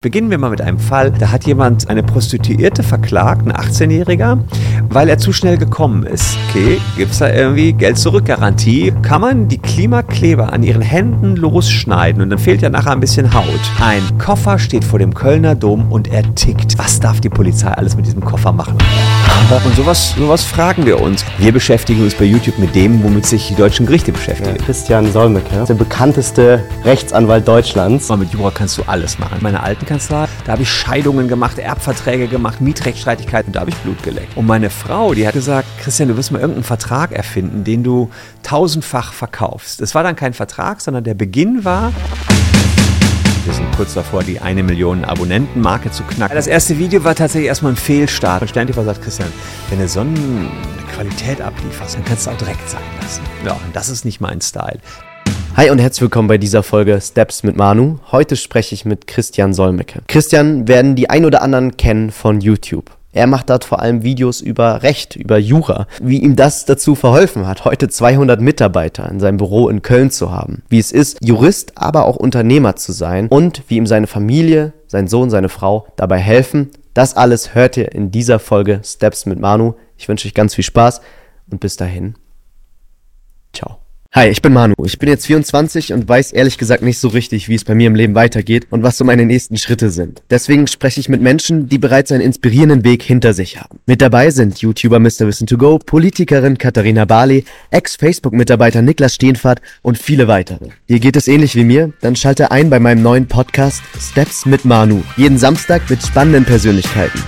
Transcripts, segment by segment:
Beginnen wir mal mit einem Fall. Da hat jemand eine Prostituierte verklagt, ein 18-Jähriger, weil er zu schnell gekommen ist. Okay, gibt es da irgendwie Geld-Zurück-Garantie? Kann man die Klimakleber an ihren Händen losschneiden und dann fehlt ja nachher ein bisschen Haut. Ein Koffer steht vor dem Kölner Dom und er tickt. Was darf die Polizei alles mit diesem Koffer machen? Und sowas, sowas fragen wir uns. Wir beschäftigen uns bei YouTube mit dem, womit sich die deutschen Gerichte beschäftigen. Ja, Christian Solmecke, der bekannteste Rechtsanwalt Deutschlands. Mit Jura kannst du alles machen. Meine alten Kanzlei, da habe ich Scheidungen gemacht, Erbverträge gemacht, Mietrechtsstreitigkeiten, da habe ich Blut geleckt. Und meine Frau, die hat gesagt, Christian, du wirst mal irgendeinen Vertrag erfinden, den du tausendfach verkaufst. Es war dann kein Vertrag, sondern der Beginn war, wir sind kurz davor, die eine Million Abonnenten-Marke zu knacken. Das erste Video war tatsächlich erstmal ein Fehlstart. Und Sterntifer sagt, Christian, wenn du so eine Qualität ablieferst, dann kannst du auch direkt sein lassen. Ja, und das ist nicht mein Style. Hi und herzlich willkommen bei dieser Folge Steps mit Manu. Heute spreche ich mit Christian Solmecke. Christian werden die ein oder anderen kennen von YouTube. Er macht dort vor allem Videos über Recht, über Jura, wie ihm das dazu verholfen hat, heute 200 Mitarbeiter in seinem Büro in Köln zu haben, wie es ist, Jurist, aber auch Unternehmer zu sein und wie ihm seine Familie, sein Sohn, seine Frau dabei helfen. Das alles hört ihr in dieser Folge Steps mit Manu. Ich wünsche euch ganz viel Spaß und bis dahin. Ciao. Hi, ich bin Manu. Ich bin jetzt 24 und weiß ehrlich gesagt nicht so richtig, wie es bei mir im Leben weitergeht und was so meine nächsten Schritte sind. Deswegen spreche ich mit Menschen, die bereits einen inspirierenden Weg hinter sich haben. Mit dabei sind YouTuber Mr. Wissen to Go, Politikerin Katharina Barley, Ex-Facebook-Mitarbeiter Niklas Steenfahrt und viele weitere. Dir geht es ähnlich wie mir? Dann schalte ein bei meinem neuen Podcast Steps mit Manu. Jeden Samstag mit spannenden Persönlichkeiten.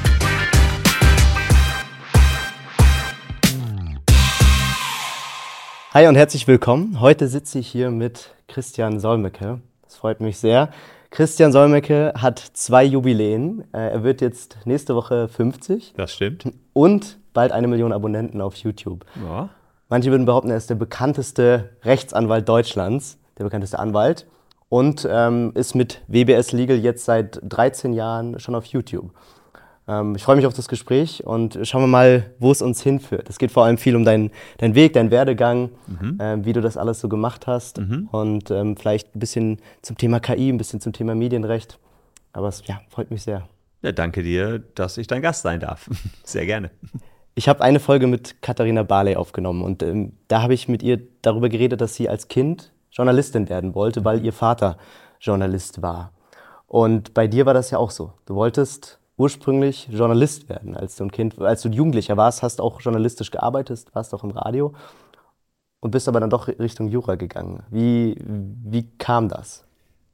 Hi und herzlich willkommen. Heute sitze ich hier mit Christian Solmecke. Das freut mich sehr. Christian Solmecke hat zwei Jubiläen. Äh, er wird jetzt nächste Woche 50. Das stimmt. Und bald eine Million Abonnenten auf YouTube. Ja. Manche würden behaupten, er ist der bekannteste Rechtsanwalt Deutschlands, der bekannteste Anwalt. Und ähm, ist mit WBS Legal jetzt seit 13 Jahren schon auf YouTube. Ähm, ich freue mich auf das Gespräch und schauen wir mal, wo es uns hinführt. Es geht vor allem viel um deinen, deinen Weg, deinen Werdegang, mhm. äh, wie du das alles so gemacht hast mhm. und ähm, vielleicht ein bisschen zum Thema KI, ein bisschen zum Thema Medienrecht. Aber es ja, freut mich sehr. Ja, danke dir, dass ich dein Gast sein darf. Sehr gerne. Ich habe eine Folge mit Katharina Barley aufgenommen und ähm, da habe ich mit ihr darüber geredet, dass sie als Kind Journalistin werden wollte, weil ihr Vater Journalist war. Und bei dir war das ja auch so. Du wolltest ursprünglich Journalist werden, als du ein Kind, als du Jugendlicher warst, hast auch journalistisch gearbeitet, warst auch im Radio und bist aber dann doch Richtung Jura gegangen. Wie, wie kam das?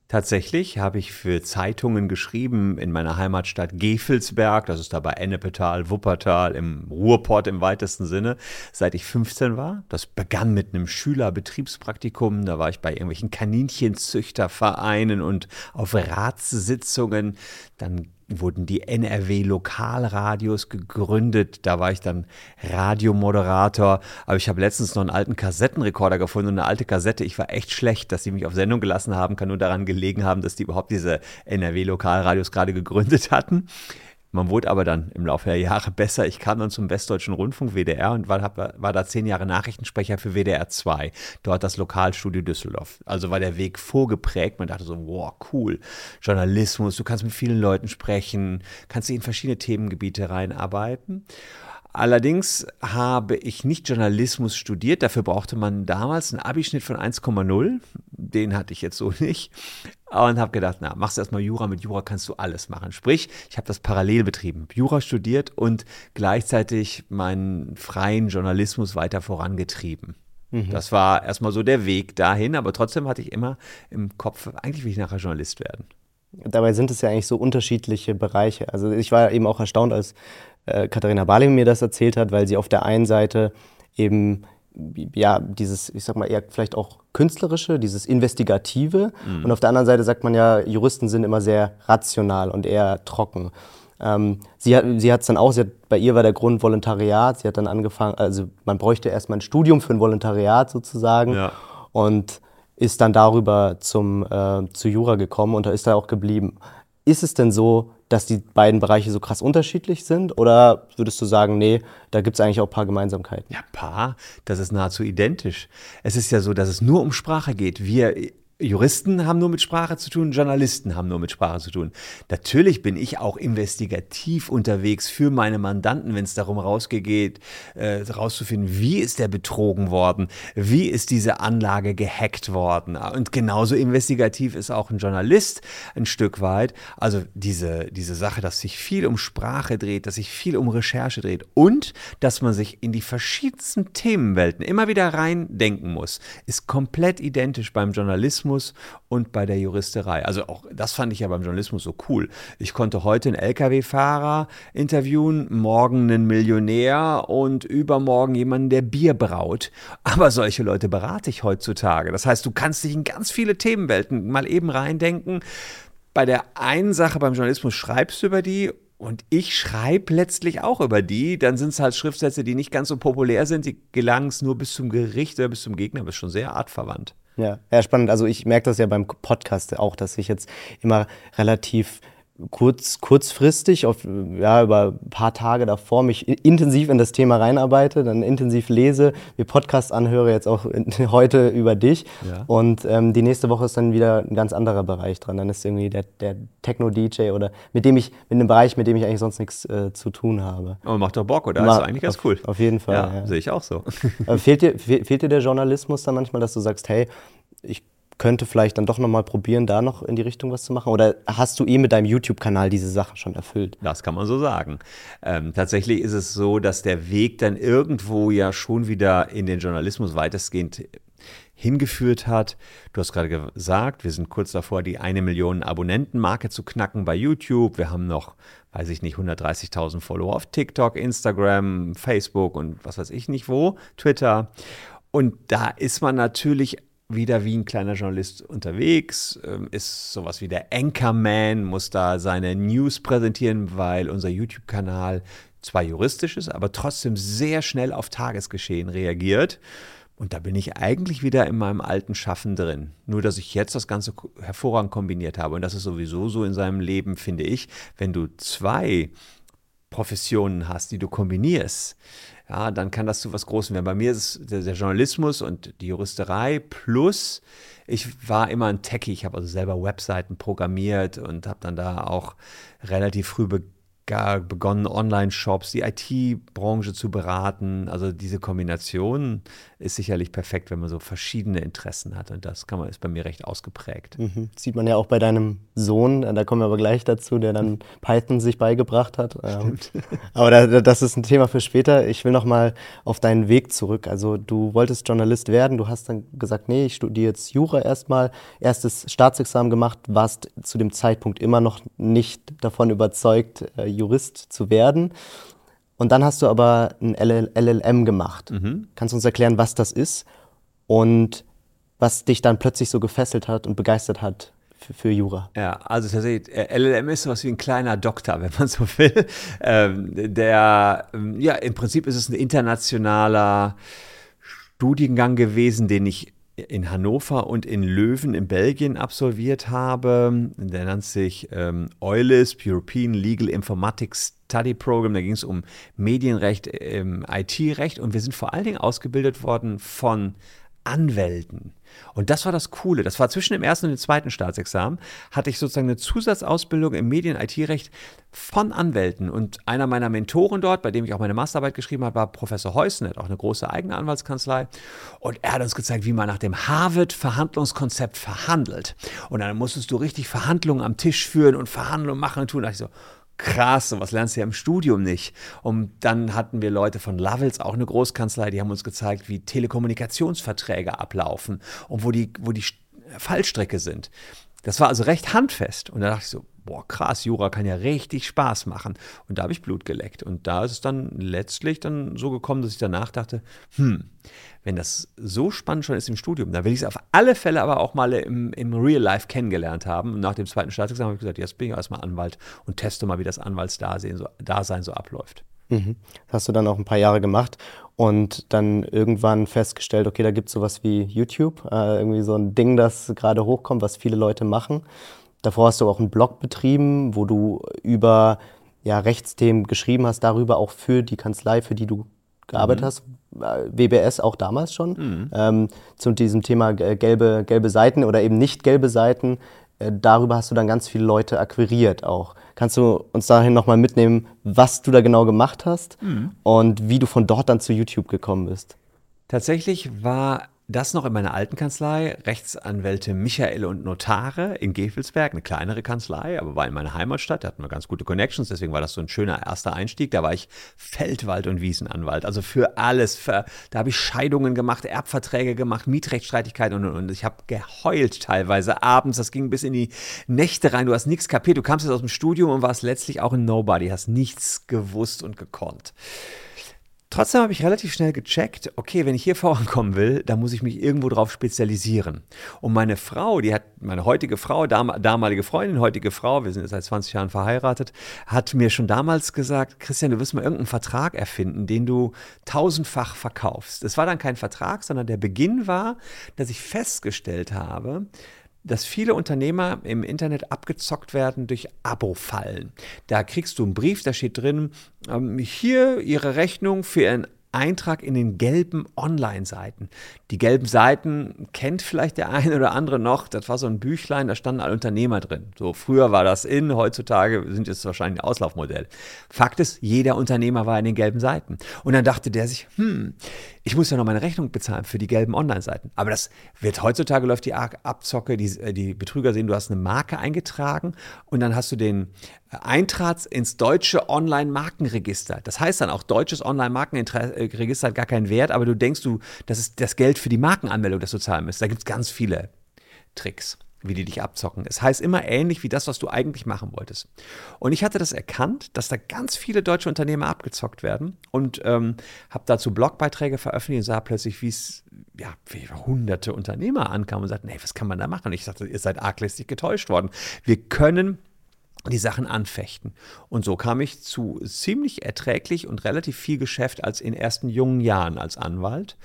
Tatsächlich habe ich für Zeitungen geschrieben in meiner Heimatstadt Gefelsberg, das ist da bei Ennepetal, Wuppertal, im Ruhrport im weitesten Sinne, seit ich 15 war. Das begann mit einem Schülerbetriebspraktikum, da war ich bei irgendwelchen Kaninchenzüchtervereinen und auf Ratssitzungen. Dann wurden die NRW-Lokalradios gegründet. Da war ich dann Radiomoderator. Aber ich habe letztens noch einen alten Kassettenrekorder gefunden und eine alte Kassette. Ich war echt schlecht, dass sie mich auf Sendung gelassen haben. Kann nur daran gelegen haben, dass die überhaupt diese NRW-Lokalradios gerade gegründet hatten. Man wurde aber dann im Laufe der Jahre besser. Ich kam dann zum Westdeutschen Rundfunk WDR und war, war da zehn Jahre Nachrichtensprecher für WDR 2. Dort das Lokalstudio Düsseldorf. Also war der Weg vorgeprägt. Man dachte so, wow, cool. Journalismus, du kannst mit vielen Leuten sprechen, kannst dich in verschiedene Themengebiete reinarbeiten. Allerdings habe ich nicht Journalismus studiert. Dafür brauchte man damals einen Abischnitt von 1,0. Den hatte ich jetzt so nicht. Und habe gedacht, na, machst du erstmal Jura. Mit Jura kannst du alles machen. Sprich, ich habe das parallel betrieben. Jura studiert und gleichzeitig meinen freien Journalismus weiter vorangetrieben. Mhm. Das war erstmal so der Weg dahin. Aber trotzdem hatte ich immer im Kopf, eigentlich will ich nachher Journalist werden. Dabei sind es ja eigentlich so unterschiedliche Bereiche. Also ich war eben auch erstaunt, als äh, Katharina Barling mir das erzählt hat, weil sie auf der einen Seite eben ja, dieses, ich sag mal, eher vielleicht auch künstlerische, dieses Investigative. Mhm. Und auf der anderen Seite sagt man ja, Juristen sind immer sehr rational und eher trocken. Ähm, sie hat sie es dann auch, sie hat, bei ihr war der Grund Volontariat. Sie hat dann angefangen, also man bräuchte erstmal ein Studium für ein Volontariat sozusagen. Ja. Und ist dann darüber zum, äh, zu Jura gekommen und da ist er auch geblieben. Ist es denn so, dass die beiden Bereiche so krass unterschiedlich sind? Oder würdest du sagen, nee, da gibt es eigentlich auch ein paar Gemeinsamkeiten? Ja, paar. Das ist nahezu identisch. Es ist ja so, dass es nur um Sprache geht. Wir Juristen haben nur mit Sprache zu tun, Journalisten haben nur mit Sprache zu tun. Natürlich bin ich auch investigativ unterwegs für meine Mandanten, wenn es darum rausgeht, äh, rauszufinden, wie ist der betrogen worden, wie ist diese Anlage gehackt worden. Und genauso investigativ ist auch ein Journalist ein Stück weit. Also diese, diese Sache, dass sich viel um Sprache dreht, dass sich viel um Recherche dreht und dass man sich in die verschiedensten Themenwelten immer wieder reindenken muss, ist komplett identisch beim Journalismus Journalismus und bei der Juristerei. Also auch das fand ich ja beim Journalismus so cool. Ich konnte heute einen Lkw-Fahrer interviewen, morgen einen Millionär und übermorgen jemanden, der Bier braut. Aber solche Leute berate ich heutzutage. Das heißt, du kannst dich in ganz viele Themenwelten mal eben reindenken. Bei der einen Sache beim Journalismus schreibst du über die und ich schreibe letztlich auch über die. Dann sind es halt Schriftsätze, die nicht ganz so populär sind. Die gelangen es nur bis zum Gericht oder bis zum Gegner, aber ist schon sehr artverwandt. Ja, ja, spannend. Also ich merke das ja beim Podcast auch, dass ich jetzt immer relativ kurz, kurzfristig, auf, ja, über ein paar Tage davor mich intensiv in das Thema reinarbeite, dann intensiv lese, mir Podcast anhöre, jetzt auch heute über dich. Ja. Und ähm, die nächste Woche ist dann wieder ein ganz anderer Bereich dran. Dann ist irgendwie der, der Techno-DJ oder mit dem ich, mit einem Bereich, mit dem ich eigentlich sonst nichts äh, zu tun habe. Aber macht doch Bock, oder? Ma ist eigentlich ganz auf, cool. Auf jeden Fall. Ja, ja. sehe ich auch so. fehlt, dir, fehlt dir der Journalismus dann manchmal, dass du sagst, hey, ich könnte vielleicht dann doch nochmal probieren, da noch in die Richtung was zu machen? Oder hast du eh mit deinem YouTube-Kanal diese Sache schon erfüllt? Das kann man so sagen. Ähm, tatsächlich ist es so, dass der Weg dann irgendwo ja schon wieder in den Journalismus weitestgehend hingeführt hat. Du hast gerade gesagt, wir sind kurz davor, die eine Million Abonnenten-Marke zu knacken bei YouTube. Wir haben noch, weiß ich nicht, 130.000 Follower auf TikTok, Instagram, Facebook und was weiß ich nicht wo, Twitter. Und da ist man natürlich wieder wie ein kleiner Journalist unterwegs, ähm, ist sowas wie der Anchorman, muss da seine News präsentieren, weil unser YouTube-Kanal zwar juristisch ist, aber trotzdem sehr schnell auf Tagesgeschehen reagiert. Und da bin ich eigentlich wieder in meinem alten Schaffen drin. Nur, dass ich jetzt das Ganze hervorragend kombiniert habe. Und das ist sowieso so in seinem Leben, finde ich, wenn du zwei Professionen hast, die du kombinierst, ja, dann kann das zu was Großem werden. Bei mir ist es der, der Journalismus und die Juristerei plus ich war immer ein Techie. Ich habe also selber Webseiten programmiert und habe dann da auch relativ früh begonnen begonnen, Online-Shops, die IT-Branche zu beraten. Also diese Kombination ist sicherlich perfekt, wenn man so verschiedene Interessen hat. Und das kann man, ist bei mir recht ausgeprägt. Mhm. Sieht man ja auch bei deinem Sohn, da kommen wir aber gleich dazu, der dann Python sich beigebracht hat. Ähm, Stimmt. Aber da, das ist ein Thema für später. Ich will noch mal auf deinen Weg zurück. Also du wolltest Journalist werden, du hast dann gesagt, nee, ich studiere jetzt Jura erstmal, erstes Staatsexamen gemacht, warst zu dem Zeitpunkt immer noch nicht davon überzeugt, äh, Jurist zu werden. Und dann hast du aber ein LLM gemacht. Mhm. Kannst du uns erklären, was das ist und was dich dann plötzlich so gefesselt hat und begeistert hat für, für Jura? Ja, also tatsächlich, äh, LLM ist sowas wie ein kleiner Doktor, wenn man so will. Ähm, der, ähm, ja, im Prinzip ist es ein internationaler Studiengang gewesen, den ich in Hannover und in Löwen in Belgien absolviert habe. Der nennt sich ähm, EULIS, European Legal Informatics Study Program. Da ging es um Medienrecht, ähm, IT-Recht und wir sind vor allen Dingen ausgebildet worden von Anwälten. Und das war das Coole. Das war zwischen dem ersten und dem zweiten Staatsexamen, hatte ich sozusagen eine Zusatzausbildung im Medien-IT-Recht von Anwälten. Und einer meiner Mentoren dort, bei dem ich auch meine Masterarbeit geschrieben habe, war Professor Heusen, hat auch eine große eigene Anwaltskanzlei. Und er hat uns gezeigt, wie man nach dem Harvard-Verhandlungskonzept verhandelt. Und dann musstest du richtig Verhandlungen am Tisch führen und Verhandlungen machen und tun. Da dachte ich so, krass, sowas lernst du ja im Studium nicht. Und dann hatten wir Leute von Lovells, auch eine Großkanzlei, die haben uns gezeigt, wie Telekommunikationsverträge ablaufen und wo die, wo die Fallstrecke sind. Das war also recht handfest. Und da dachte ich so, boah, krass, Jura kann ja richtig Spaß machen. Und da habe ich Blut geleckt. Und da ist es dann letztlich dann so gekommen, dass ich danach dachte, hm, wenn das so spannend schon ist im Studium, dann will ich es auf alle Fälle aber auch mal im, im Real Life kennengelernt haben. Und nach dem zweiten Staatsexamen habe ich gesagt, jetzt bin ich erstmal Anwalt und teste mal, wie das Anwaltsdasein so, Dasein so abläuft. Mhm. Das hast du dann auch ein paar Jahre gemacht und dann irgendwann festgestellt, okay, da gibt es sowas wie YouTube, äh, irgendwie so ein Ding, das gerade hochkommt, was viele Leute machen. Davor hast du auch einen Blog betrieben, wo du über ja, Rechtsthemen geschrieben hast, darüber auch für die Kanzlei, für die du gearbeitet mhm. hast. WBS auch damals schon, mhm. ähm, zu diesem Thema gelbe, gelbe Seiten oder eben nicht gelbe Seiten. Äh, darüber hast du dann ganz viele Leute akquiriert auch. Kannst du uns dahin nochmal mitnehmen, was du da genau gemacht hast mhm. und wie du von dort dann zu YouTube gekommen bist? Tatsächlich war das noch in meiner alten Kanzlei, Rechtsanwälte Michael und Notare in Gefelsberg, eine kleinere Kanzlei, aber war in meiner Heimatstadt, da hatten wir ganz gute Connections, deswegen war das so ein schöner erster Einstieg. Da war ich Feldwald- und Wiesenanwalt, also für alles. Für, da habe ich Scheidungen gemacht, Erbverträge gemacht, Mietrechtsstreitigkeiten und, und, und. Ich habe geheult teilweise abends, das ging bis in die Nächte rein, du hast nichts kapiert, du kamst jetzt aus dem Studium und warst letztlich auch ein Nobody, hast nichts gewusst und gekonnt. Trotzdem habe ich relativ schnell gecheckt, okay, wenn ich hier vorankommen will, dann muss ich mich irgendwo drauf spezialisieren. Und meine Frau, die hat, meine heutige Frau, dam damalige Freundin, heutige Frau, wir sind jetzt seit 20 Jahren verheiratet, hat mir schon damals gesagt, Christian, du wirst mal irgendeinen Vertrag erfinden, den du tausendfach verkaufst. Es war dann kein Vertrag, sondern der Beginn war, dass ich festgestellt habe, dass viele Unternehmer im Internet abgezockt werden durch Abo-Fallen. Da kriegst du einen Brief, da steht drin, ähm, hier Ihre Rechnung für Ihren Eintrag in den gelben Online-Seiten. Die gelben Seiten kennt vielleicht der eine oder andere noch. Das war so ein Büchlein, da standen alle Unternehmer drin. So früher war das in, heutzutage sind es wahrscheinlich ein Auslaufmodell. Fakt ist, jeder Unternehmer war in den gelben Seiten. Und dann dachte der sich, hm, ich muss ja noch meine Rechnung bezahlen für die gelben Online-Seiten. Aber das wird heutzutage läuft die Abzocke, die, äh, die Betrüger sehen, du hast eine Marke eingetragen und dann hast du den Eintrag ins deutsche Online-Markenregister. Das heißt dann auch, deutsches Online-Markenregister hat gar keinen Wert, aber du denkst du, das ist das Geld für die Markenanmeldung, das du zahlen müsst. Da gibt es ganz viele Tricks wie die dich abzocken. Es heißt immer ähnlich wie das, was du eigentlich machen wolltest. Und ich hatte das erkannt, dass da ganz viele deutsche Unternehmer abgezockt werden und ähm, habe dazu Blogbeiträge veröffentlicht und sah plötzlich, wie es ja, hunderte Unternehmer ankamen und sagten, hey, was kann man da machen? Und ich sagte, ihr seid arglistig getäuscht worden. Wir können die Sachen anfechten. Und so kam ich zu ziemlich erträglich und relativ viel Geschäft als in ersten jungen Jahren als Anwalt.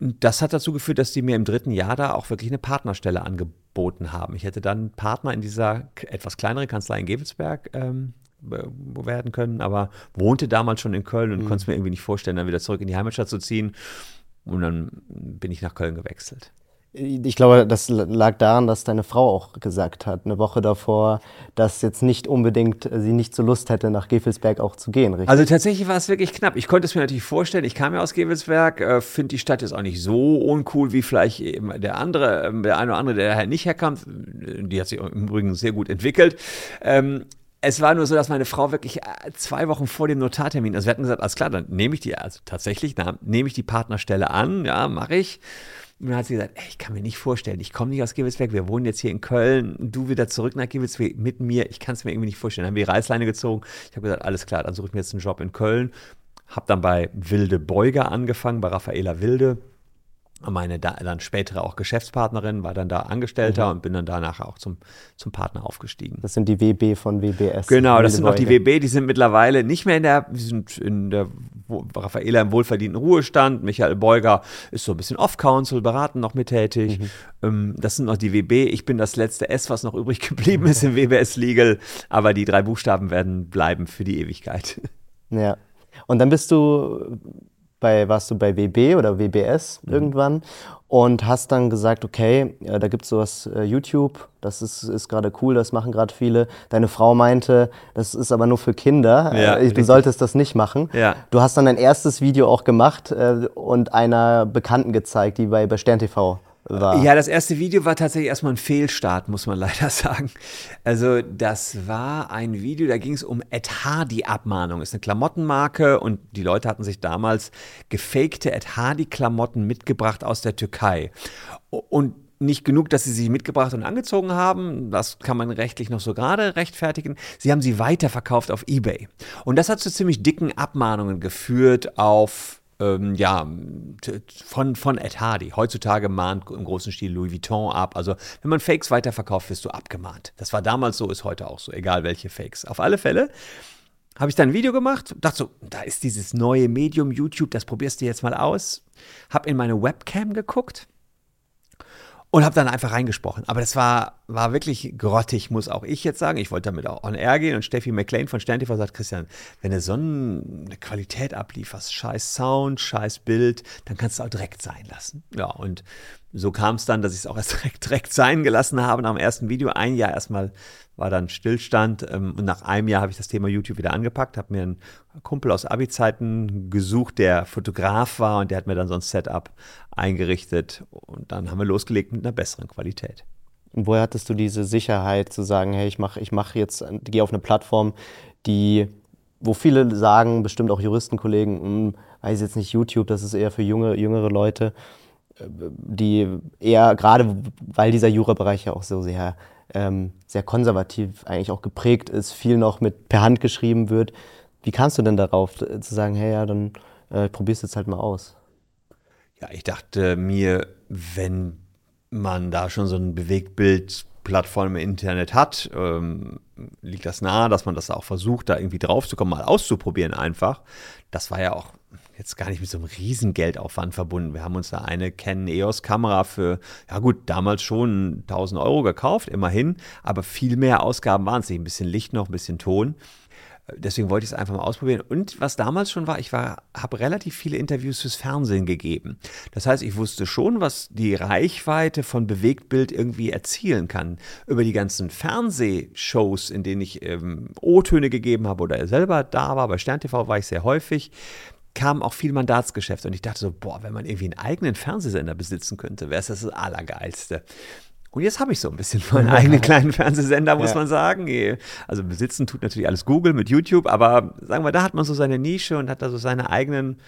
Das hat dazu geführt, dass sie mir im dritten Jahr da auch wirklich eine Partnerstelle angeboten haben. Ich hätte dann Partner in dieser etwas kleineren Kanzlei in Gevelsberg ähm, werden können, aber wohnte damals schon in Köln und mhm. konnte es mir irgendwie nicht vorstellen, dann wieder zurück in die Heimatstadt zu ziehen. Und dann bin ich nach Köln gewechselt. Ich glaube, das lag daran, dass deine Frau auch gesagt hat, eine Woche davor, dass jetzt nicht unbedingt äh, sie nicht so Lust hätte, nach Gefelsberg auch zu gehen, richtig? Also tatsächlich war es wirklich knapp. Ich konnte es mir natürlich vorstellen. Ich kam ja aus Gefelsberg, äh, finde die Stadt jetzt auch nicht so uncool wie vielleicht eben der andere, äh, der eine oder andere, der halt nicht herkam. Die hat sich im Übrigen sehr gut entwickelt. Ähm, es war nur so, dass meine Frau wirklich äh, zwei Wochen vor dem Notartermin, also wir hatten gesagt, alles klar, dann nehme ich die, also tatsächlich, nehme ich die Partnerstelle an, ja, mache ich. Und dann hat sie gesagt, ey, ich kann mir nicht vorstellen, ich komme nicht aus Gevelsberg, wir wohnen jetzt hier in Köln, du wieder zurück nach Gevelsberg mit mir, ich kann es mir irgendwie nicht vorstellen. Dann haben wir die Reißleine gezogen. Ich habe gesagt, alles klar, dann suche ich mir jetzt einen Job in Köln. Habe dann bei Wilde Beuger angefangen, bei Raffaela Wilde meine da, dann spätere auch Geschäftspartnerin, war dann da Angestellter mhm. und bin dann danach auch zum, zum Partner aufgestiegen. Das sind die WB von WBS. Genau, das sind auch die WB, die sind mittlerweile nicht mehr in der, wir sind in der Raffaela im wohlverdienten Ruhestand, Michael Beuger ist so ein bisschen Off-Council, beraten noch mittätig. Mhm. Ähm, das sind noch die WB. Ich bin das letzte S, was noch übrig geblieben ist im WBS Legal, aber die drei Buchstaben werden bleiben für die Ewigkeit. Ja. Und dann bist du bei, warst du bei WB oder WBS mhm. irgendwann und hast dann gesagt, okay, ja, da gibt es sowas äh, YouTube, das ist, ist gerade cool, das machen gerade viele. Deine Frau meinte, das ist aber nur für Kinder, ja, äh, du solltest das nicht machen. Ja. Du hast dann dein erstes Video auch gemacht äh, und einer Bekannten gezeigt, die bei, bei Stern TV war. Ja, das erste Video war tatsächlich erstmal ein Fehlstart, muss man leider sagen. Also, das war ein Video, da ging es um Ed Hardy-Abmahnung. Ist eine Klamottenmarke und die Leute hatten sich damals gefakte Ed Hardy-Klamotten mitgebracht aus der Türkei. Und nicht genug, dass sie sie mitgebracht und angezogen haben. Das kann man rechtlich noch so gerade rechtfertigen. Sie haben sie weiterverkauft auf eBay. Und das hat zu ziemlich dicken Abmahnungen geführt auf ähm, ja, von, von Ed Hardy. Heutzutage mahnt im großen Stil Louis Vuitton ab. Also, wenn man Fakes weiterverkauft, wirst du abgemahnt. Das war damals so, ist heute auch so, egal welche Fakes. Auf alle Fälle habe ich dann ein Video gemacht, dachte so, da ist dieses neue Medium YouTube, das probierst du jetzt mal aus. Habe in meine Webcam geguckt und habe dann einfach reingesprochen. Aber das war, war wirklich grottig, muss auch ich jetzt sagen. Ich wollte damit auch on air gehen und Steffi McLean von SternTV sagt, Christian, wenn du so eine Qualität ablieferst, scheiß Sound, scheiß Bild, dann kannst du auch direkt sein lassen. Ja, und so kam es dann, dass ich es auch erst direkt, direkt sein gelassen habe nach dem ersten Video. Ein Jahr erstmal war dann Stillstand ähm, und nach einem Jahr habe ich das Thema YouTube wieder angepackt, habe mir einen Kumpel aus Abi-Zeiten gesucht, der Fotograf war und der hat mir dann so ein Setup eingerichtet und dann haben wir losgelegt mit einer besseren Qualität. Und woher hattest du diese Sicherheit zu sagen, hey, ich mache ich mach jetzt, gehe auf eine Plattform, die, wo viele sagen, bestimmt auch Juristenkollegen, hm, weiß jetzt nicht YouTube, das ist eher für junge, jüngere Leute, die eher, gerade weil dieser Jura-Bereich ja auch so sehr, ähm, sehr konservativ eigentlich auch geprägt ist, viel noch mit per Hand geschrieben wird. Wie kamst du denn darauf, äh, zu sagen, hey, ja, dann äh, probier's jetzt halt mal aus? Ja, ich dachte mir, wenn man da schon so ein Bewegtbild-Plattform im Internet hat, ähm, liegt das nahe, dass man das auch versucht, da irgendwie drauf zu kommen, mal auszuprobieren einfach. Das war ja auch jetzt gar nicht mit so einem riesen Geldaufwand verbunden. Wir haben uns da eine Canon EOS Kamera für, ja gut, damals schon 1000 Euro gekauft, immerhin, aber viel mehr Ausgaben waren es nicht. Ein bisschen Licht noch, ein bisschen Ton. Deswegen wollte ich es einfach mal ausprobieren. Und was damals schon war, ich war, habe relativ viele Interviews fürs Fernsehen gegeben. Das heißt, ich wusste schon, was die Reichweite von Bewegtbild irgendwie erzielen kann. Über die ganzen Fernsehshows, in denen ich ähm, O-Töne gegeben habe oder selber da war, bei Stern TV war ich sehr häufig, kam auch viel Mandatsgeschäft. Und ich dachte so, boah, wenn man irgendwie einen eigenen Fernsehsender besitzen könnte, wäre es das, das Allergeilste. Und jetzt habe ich so ein bisschen meinen eigenen kleinen Fernsehsender, muss ja. man sagen. Also besitzen tut natürlich alles Google mit YouTube, aber sagen wir, da hat man so seine Nische und hat da so seine eigenen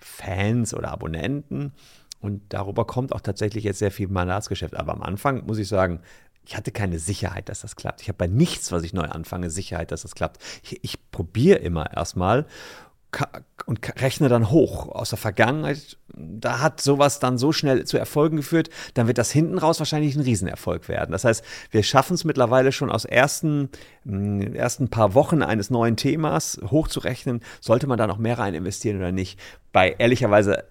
Fans oder Abonnenten. Und darüber kommt auch tatsächlich jetzt sehr viel Mandatsgeschäft. Aber am Anfang muss ich sagen, ich hatte keine Sicherheit, dass das klappt. Ich habe bei nichts, was ich neu anfange, Sicherheit, dass das klappt. Ich, ich probiere immer erstmal und rechne dann hoch aus der Vergangenheit. Da hat sowas dann so schnell zu Erfolgen geführt, dann wird das hinten raus wahrscheinlich ein Riesenerfolg werden. Das heißt, wir schaffen es mittlerweile schon aus ersten, mm, ersten paar Wochen eines neuen Themas hochzurechnen, sollte man da noch mehr rein investieren oder nicht. Bei ehrlicherweise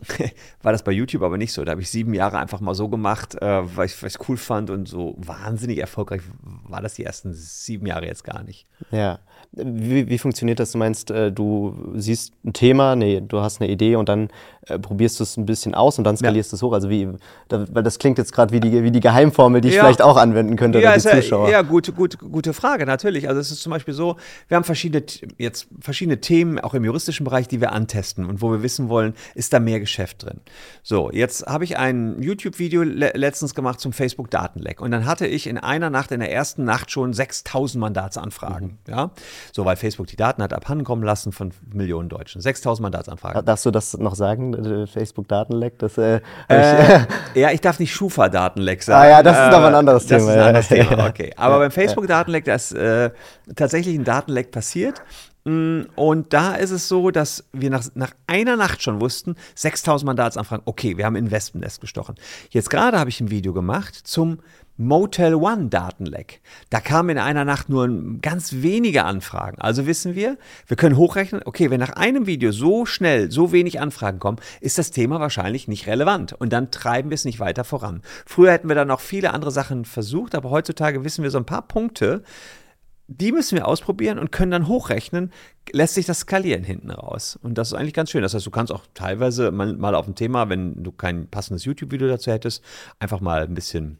war das bei YouTube aber nicht so. Da habe ich sieben Jahre einfach mal so gemacht, äh, weil ich es cool fand und so wahnsinnig erfolgreich war das die ersten sieben Jahre jetzt gar nicht. Ja. Wie, wie funktioniert das? Du meinst, äh, du siehst ein Thema, nee, du hast eine Idee und dann äh, probierst du es ein bisschen aus und dann skalierst du ja. es hoch. Also wie, da, weil das klingt jetzt gerade wie die, wie die Geheimformel, die ich ja. vielleicht auch anwenden könnte ja, oder die Zuschauer. Ja, ja, gute, gute, gute Frage, natürlich. Also es ist zum Beispiel so, wir haben verschiedene, jetzt verschiedene Themen, auch im juristischen Bereich, die wir antesten und wo wir wissen wollen, ist da mehr Geschäft drin. So, jetzt habe ich ein YouTube-Video le letztens gemacht zum Facebook-Datenleck und dann hatte ich in einer Nacht, in der ersten Nacht schon 6000 Mandatsanfragen. Mhm. Ja? So, weil Facebook die Daten hat abhandenkommen lassen von Millionen Deutschen. 6000 Mandatsanfragen. Darfst du das noch sagen, äh, Facebook-Datenleck? äh, äh, ja, ich darf nicht Schufa-Datenleck sagen. Ah ja, das ist äh, aber ein anderes das Thema. Das ist ein anderes Thema, okay. Aber beim Facebook-Datenleck, da ist äh, tatsächlich ein Datenleck passiert. Mm, und da ist es so, dass wir nach, nach einer Nacht schon wussten, 6000 Mandatsanfragen, okay, wir haben in Wespennest gestochen. Jetzt gerade habe ich ein Video gemacht zum Motel One Datenleck. Da kamen in einer Nacht nur ganz wenige Anfragen. Also wissen wir, wir können hochrechnen, okay, wenn nach einem Video so schnell so wenig Anfragen kommen, ist das Thema wahrscheinlich nicht relevant. Und dann treiben wir es nicht weiter voran. Früher hätten wir dann noch viele andere Sachen versucht, aber heutzutage wissen wir so ein paar Punkte, die müssen wir ausprobieren und können dann hochrechnen, lässt sich das skalieren hinten raus. Und das ist eigentlich ganz schön. Das heißt, du kannst auch teilweise mal, auf ein Thema, wenn du kein passendes YouTube-Video dazu hättest, einfach mal ein bisschen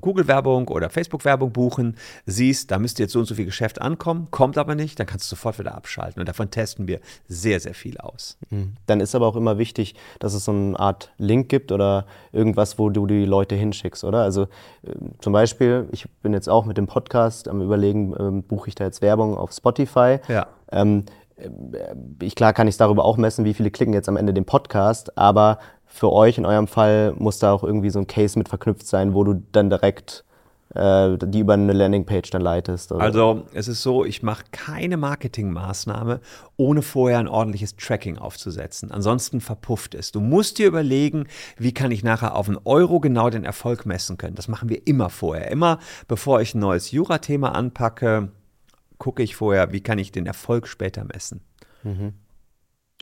Google-Werbung oder Facebook-Werbung buchen, siehst, da müsste jetzt so und so viel Geschäft ankommen, kommt aber nicht, dann kannst du sofort wieder abschalten. Und davon testen wir sehr, sehr viel aus. Mhm. Dann ist aber auch immer wichtig, dass es so eine Art Link gibt oder irgendwas, wo du die Leute hinschickst, oder? Also äh, zum Beispiel, ich bin jetzt auch mit dem Podcast am Überlegen, äh, buche ich da jetzt Werbung auf Spotify. Ja. Ähm, äh, ich, klar kann ich darüber auch messen, wie viele klicken jetzt am Ende den Podcast, aber für euch in eurem Fall muss da auch irgendwie so ein Case mit verknüpft sein, wo du dann direkt äh, die über eine Landingpage dann leitest. Oder? Also es ist so, ich mache keine Marketingmaßnahme, ohne vorher ein ordentliches Tracking aufzusetzen. Ansonsten verpufft es. Du musst dir überlegen, wie kann ich nachher auf einen Euro genau den Erfolg messen können. Das machen wir immer vorher. Immer bevor ich ein neues Jura-Thema anpacke, gucke ich vorher, wie kann ich den Erfolg später messen. Mhm.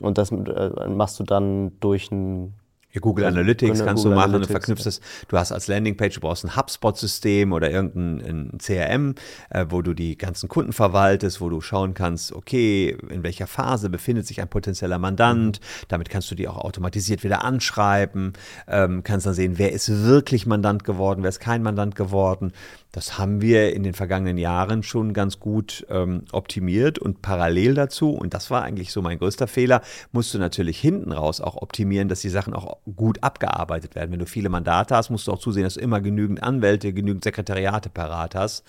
Und das äh, machst du dann durch ein Ja, Google Also, Analytics Google kannst du machen, Analytics, du verknüpfst es. Du hast als Landingpage, du brauchst ein HubSpot-System oder irgendein ein CRM, äh, wo du die ganzen Kunden verwaltest, wo du schauen kannst, okay, in welcher Phase befindet sich ein potenzieller Mandant. Damit kannst du die auch automatisiert wieder anschreiben, ähm, kannst dann sehen, wer ist wirklich Mandant geworden, wer ist kein Mandant geworden. Das haben wir in den vergangenen Jahren schon ganz gut ähm, optimiert und parallel dazu, und das war eigentlich so mein größter Fehler, musst du natürlich hinten raus auch optimieren, dass die Sachen auch gut abgearbeitet werden. Wenn du viele Mandate hast, musst du auch zusehen, dass du immer genügend Anwälte, genügend Sekretariate parat hast.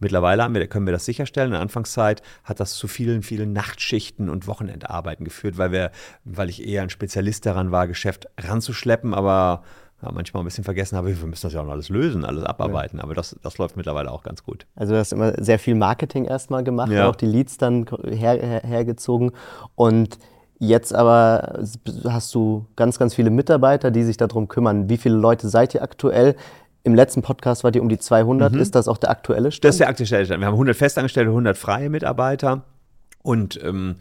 Mittlerweile wir, können wir das sicherstellen. In der Anfangszeit hat das zu vielen, vielen Nachtschichten und Wochenendarbeiten geführt, weil wir, weil ich eher ein Spezialist daran war, Geschäft ranzuschleppen, aber ja, manchmal ein bisschen vergessen habe, wir müssen das ja auch noch alles lösen, alles abarbeiten. Aber das, das läuft mittlerweile auch ganz gut. Also du hast immer sehr viel Marketing erstmal gemacht, Ja. auch die Leads dann her, her, hergezogen. Und jetzt aber hast du ganz, ganz viele Mitarbeiter, die sich darum kümmern. Wie viele Leute seid ihr aktuell? Im letzten Podcast wart ihr um die 200. Ist das auch der aktuelle Mhm. Das Stand? ist der aktuelle Stand. Wir haben 100 Festangestellte, 100 freie Mitarbeiter. Und ähm,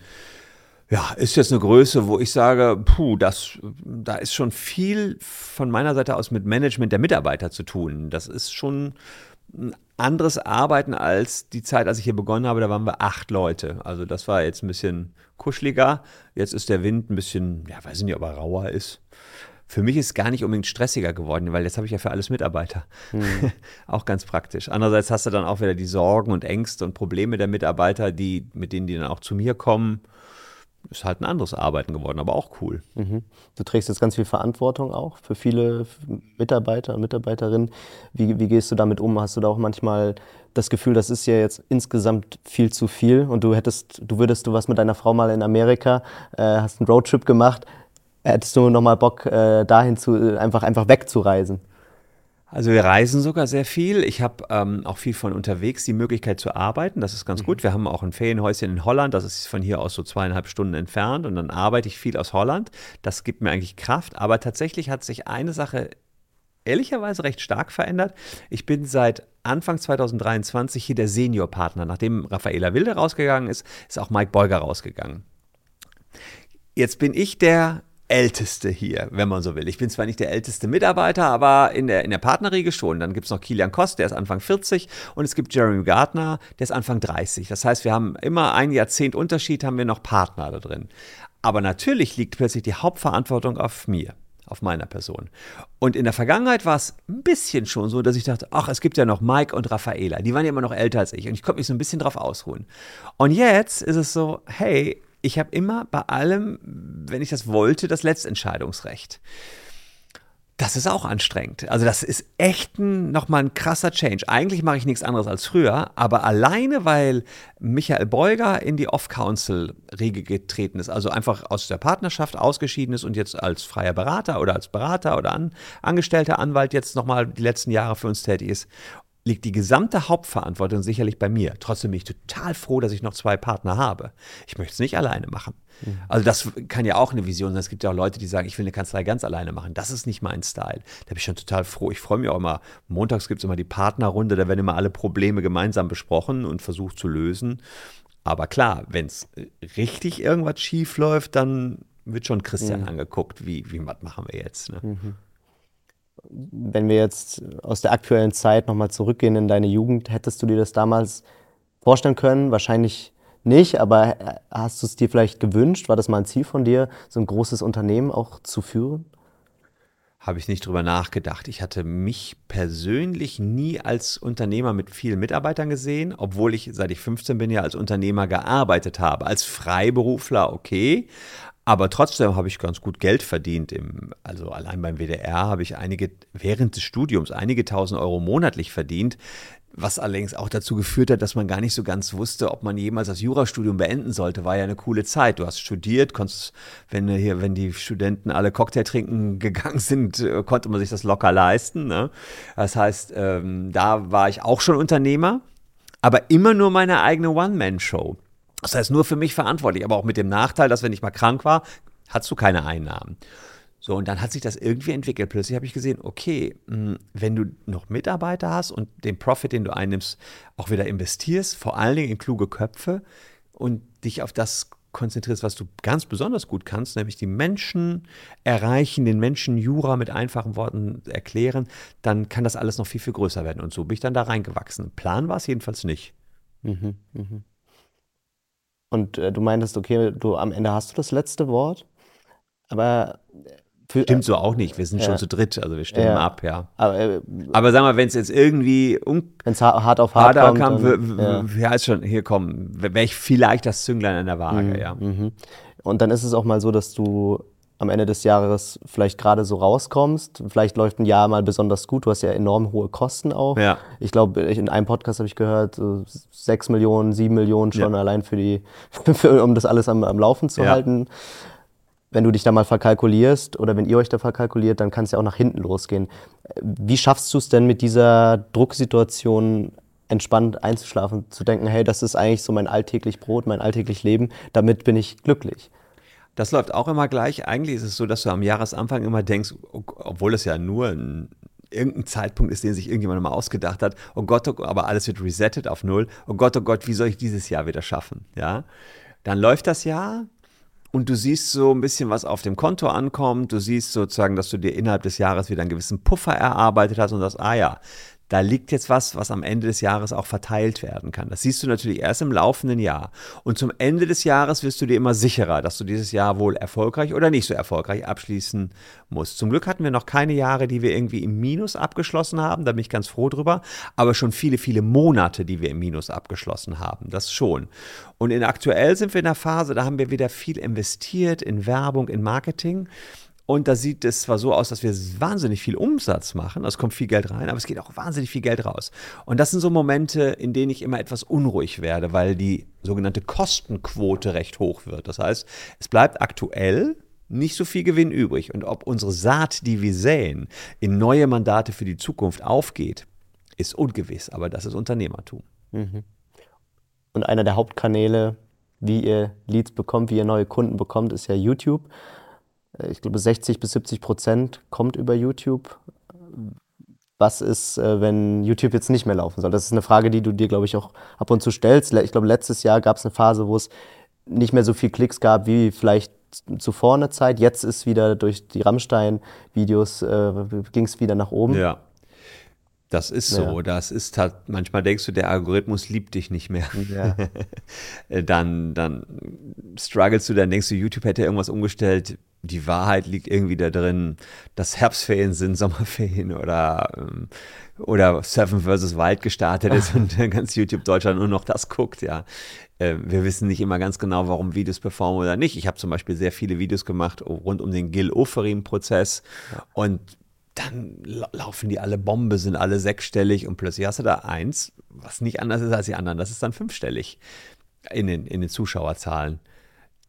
ja, ist jetzt eine Größe, wo ich sage, puh, das, da ist schon viel von meiner Seite aus mit Management der Mitarbeiter zu tun. Das ist schon ein anderes Arbeiten als die Zeit, als ich hier begonnen habe. Da waren wir acht Leute. Also das war jetzt ein bisschen kuscheliger. Jetzt ist der Wind ein bisschen, ja, weiß ich nicht, ob er rauer ist. Für mich ist es gar nicht unbedingt stressiger geworden, weil jetzt habe ich ja für alles Mitarbeiter. auch ganz praktisch. Andererseits hast du dann auch wieder die Sorgen und Ängste und Probleme der Mitarbeiter, die, mit denen die dann auch zu mir kommen. Ist halt ein anderes Arbeiten geworden, aber auch cool. Mhm. Du trägst jetzt ganz viel Verantwortung auch für viele Mitarbeiter und Mitarbeiterinnen. Wie, wie gehst du damit um? Hast du da auch manchmal das Gefühl, das ist ja jetzt insgesamt viel zu viel und du hättest, du würdest du was mit deiner Frau mal in Amerika, äh, hast einen Roadtrip gemacht, hättest du nochmal Bock, äh, dahin zu, äh, einfach, einfach wegzureisen? Also wir reisen sogar sehr viel. Ich habe ähm, auch viel von unterwegs die Möglichkeit zu arbeiten. Das ist ganz gut. Wir haben auch ein Ferienhäuschen in Holland. Das ist von hier aus so zweieinhalb Stunden entfernt. Und dann arbeite ich viel aus Holland. Das gibt mir eigentlich Kraft. Aber tatsächlich hat sich eine Sache ehrlicherweise recht stark verändert. Ich bin seit Anfang 2023 hier der Seniorpartner. Nachdem Raffaela Wilde rausgegangen ist, ist auch Mike Beuger rausgegangen. Jetzt bin ich der Älteste hier, wenn man so will. Ich bin zwar nicht der älteste Mitarbeiter, aber in der, in der Partnerriege schon. Dann gibt es noch Kilian Kost, der ist Anfang 40 und es gibt Jeremy Gardner, der ist Anfang 30. Das heißt, wir haben immer ein Jahrzehnt Unterschied, haben wir noch Partner da drin. Aber natürlich liegt plötzlich die Hauptverantwortung auf mir, auf meiner Person. Und in der Vergangenheit war es ein bisschen schon so, dass ich dachte, ach, es gibt ja noch Mike und Raffaela. Die waren ja immer noch älter als ich und ich konnte mich so ein bisschen drauf ausruhen. Und jetzt ist es so, hey, ich habe immer bei allem, wenn ich das wollte, das Letztentscheidungsrecht. Das ist auch anstrengend. Also das ist echt ein, nochmal ein krasser Change. Eigentlich mache ich nichts anderes als früher, aber alleine, weil Michael Beuger in die Off-Council-Riege getreten ist, also einfach aus der Partnerschaft ausgeschieden ist und jetzt als freier Berater oder als Berater oder an, angestellter Anwalt jetzt nochmal die letzten Jahre für uns tätig ist, liegt die gesamte Hauptverantwortung sicherlich bei mir. Trotzdem bin ich total froh, dass ich noch zwei Partner habe. Ich möchte es nicht alleine machen. Mhm. Also das kann ja auch eine Vision sein. Es gibt ja auch Leute, die sagen, ich will eine Kanzlei ganz alleine machen. Das ist nicht mein Style. Da bin ich schon total froh. Ich freue mich auch immer. Montags gibt es immer die Partnerrunde, da werden immer alle Probleme gemeinsam besprochen und versucht zu lösen. Aber klar, wenn es richtig irgendwas schief läuft, dann wird schon Christian mhm. angeguckt, wie, wie was machen wir jetzt. Ne? Mhm wenn wir jetzt aus der aktuellen Zeit nochmal zurückgehen in deine Jugend, hättest du dir das damals vorstellen können? Wahrscheinlich nicht, aber hast du es dir vielleicht gewünscht? War das mal ein Ziel von dir, so ein großes Unternehmen auch zu führen? Habe ich nicht drüber nachgedacht. Ich hatte mich persönlich nie als Unternehmer mit vielen Mitarbeitern gesehen, obwohl ich, seit ich 15 bin, ja als Unternehmer gearbeitet habe. Als Freiberufler okay, aber trotzdem habe ich ganz gut Geld verdient. Im, also allein beim WDR habe ich einige, während des Studiums einige tausend Euro monatlich verdient. Was allerdings auch dazu geführt hat, dass man gar nicht so ganz wusste, ob man jemals das Jurastudium beenden sollte. War ja eine coole Zeit. Du hast studiert, konntest, wenn hier, wenn die Studenten alle Cocktail trinken gegangen sind, konnte man sich das locker leisten. Ne? Das heißt, ähm, da war ich auch schon Unternehmer, aber immer nur meine eigene One-Man-Show. Das heißt, nur für mich verantwortlich, aber auch mit dem Nachteil, dass wenn ich mal krank war, hast du keine Einnahmen. So, und dann hat sich das irgendwie entwickelt. Plötzlich habe ich gesehen, okay, wenn du noch Mitarbeiter hast und den Profit, den du einnimmst, auch wieder investierst, vor allen Dingen in kluge Köpfe und dich auf das konzentrierst, was du ganz besonders gut kannst, nämlich die Menschen erreichen, den Menschen Jura mit einfachen Worten erklären, dann kann das alles noch viel, viel größer werden. Und so bin ich dann da reingewachsen. Plan war es jedenfalls nicht. Mhm, mh. Und äh, du meintest, okay, du am Ende hast du das letzte Wort, aber für, Stimmt so auch nicht. Wir sind ja. schon zu dritt, also wir stimmen ja. ab, ja. Aber, äh, aber sag mal, wenn es jetzt irgendwie wenn es hart auf hart kommt, kam, dann, ja. ist schon, hier kommen, wäre ich vielleicht das Zünglein an der Waage, mhm. ja. Mhm. Und dann ist es auch mal so, dass du am Ende des Jahres vielleicht gerade so rauskommst. Vielleicht läuft ein Jahr mal besonders gut. Du hast ja enorm hohe Kosten auch. Ja. Ich glaube, in einem Podcast habe ich gehört, sechs Millionen, sieben Millionen schon ja. allein für die, für, um das alles am, am Laufen zu ja. halten wenn du dich da mal verkalkulierst oder wenn ihr euch da verkalkuliert, dann kann es ja auch nach hinten losgehen. Wie schaffst du es denn mit dieser Drucksituation entspannt einzuschlafen, zu denken, hey, das ist eigentlich so mein alltäglich Brot, mein alltäglich Leben, damit bin ich glücklich? Das läuft auch immer gleich. Eigentlich ist es so, dass du am Jahresanfang immer denkst, obwohl es ja nur ein irgendein Zeitpunkt ist, den sich irgendjemand mal ausgedacht hat. Oh Gott, oh, aber alles wird resettet auf Null. Oh Gott, oh Gott, wie soll ich dieses Jahr wieder schaffen? Ja, dann läuft das Jahr, und du siehst so ein bisschen, was auf dem Konto ankommt. Du siehst sozusagen, dass du dir innerhalb des Jahres wieder einen gewissen Puffer erarbeitet hast und das, ah ja, da liegt jetzt was, was am Ende des Jahres auch verteilt werden kann. Das siehst du natürlich erst im laufenden Jahr. Und zum Ende des Jahres wirst du dir immer sicherer, dass du dieses Jahr wohl erfolgreich oder nicht so erfolgreich abschließen musst. Zum Glück hatten wir noch keine Jahre, die wir irgendwie im Minus abgeschlossen haben. Da bin ich ganz froh drüber. Aber schon viele, viele Monate, die wir im Minus abgeschlossen haben. Das schon. Und in aktuell sind wir in der Phase, da haben wir wieder viel investiert in Werbung, in Marketing. Und da sieht es zwar so aus, dass wir wahnsinnig viel Umsatz machen, es kommt viel Geld rein, aber es geht auch wahnsinnig viel Geld raus. Und das sind so Momente, in denen ich immer etwas unruhig werde, weil die sogenannte Kostenquote recht hoch wird. Das heißt, es bleibt aktuell nicht so viel Gewinn übrig. Und ob unsere Saat, die wir säen, in neue Mandate für die Zukunft aufgeht, ist ungewiss. Aber das ist Unternehmertum. Mhm. Und einer der Hauptkanäle, wie ihr Leads bekommt, wie ihr neue Kunden bekommt, ist ja YouTube. Ich glaube, 60 bis 70 Prozent kommt über YouTube. Was ist, äh, wenn YouTube jetzt nicht mehr laufen soll? Das ist eine Frage, die du dir, glaube ich, auch ab und zu stellst. Ich glaube, letztes Jahr gab es eine Phase, wo es nicht mehr so viel Klicks gab wie vielleicht zuvor eine Zeit. Jetzt ist wieder durch die Rammstein-Videos äh, ging es wieder nach oben. Ja. Das ist so. Ja. Das ist halt, manchmal denkst du, der Algorithmus liebt dich nicht mehr. Ja. dann, dann struggles du, dann denkst du, YouTube hätte irgendwas umgestellt. Die Wahrheit liegt irgendwie da drin, dass Herbstferien sind, Sommerferien oder, ähm, oder Seven vs. Wild gestartet ist und ganz YouTube Deutschland nur noch das guckt, ja. Äh, wir wissen nicht immer ganz genau, warum Videos performen oder nicht. Ich habe zum Beispiel sehr viele Videos gemacht rund um den Gil-Oferim-Prozess und dann laufen die alle Bombe, sind alle sechsstellig und plötzlich hast du da eins, was nicht anders ist als die anderen. Das ist dann fünfstellig in den, in den Zuschauerzahlen.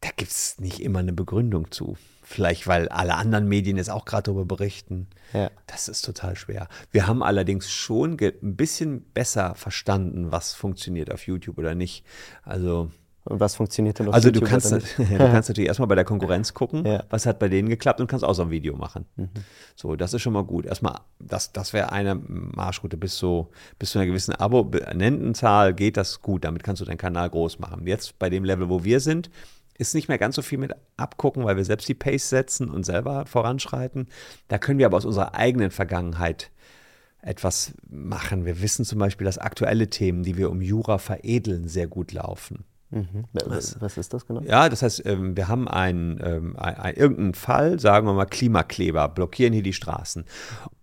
Da gibt es nicht immer eine Begründung zu. Vielleicht, weil alle anderen Medien jetzt auch gerade darüber berichten. Ja. Das ist total schwer. Wir haben allerdings schon ein bisschen besser verstanden, was funktioniert auf YouTube oder nicht. Also und was funktioniert denn auf also YouTube? Also du kannst, du kannst natürlich erstmal bei der Konkurrenz gucken, ja. was hat bei denen geklappt und kannst auch so ein Video machen. Mhm. So, das ist schon mal gut. Erstmal, das, das wäre eine Marschroute bis, so, bis zu einer gewissen Abonnentenzahl geht das gut. Damit kannst du deinen Kanal groß machen. Jetzt bei dem Level, wo wir sind, ist nicht mehr ganz so viel mit abgucken, weil wir selbst die Pace setzen und selber voranschreiten. Da können wir aber aus unserer eigenen Vergangenheit etwas machen. Wir wissen zum Beispiel, dass aktuelle Themen, die wir um Jura veredeln, sehr gut laufen. Mhm. Was, was, ist das genau? Ja, das heißt, ähm, wir haben einen, ähm, ein, ein, irgendeinen Fall, sagen wir mal Klimakleber, blockieren hier die Straßen.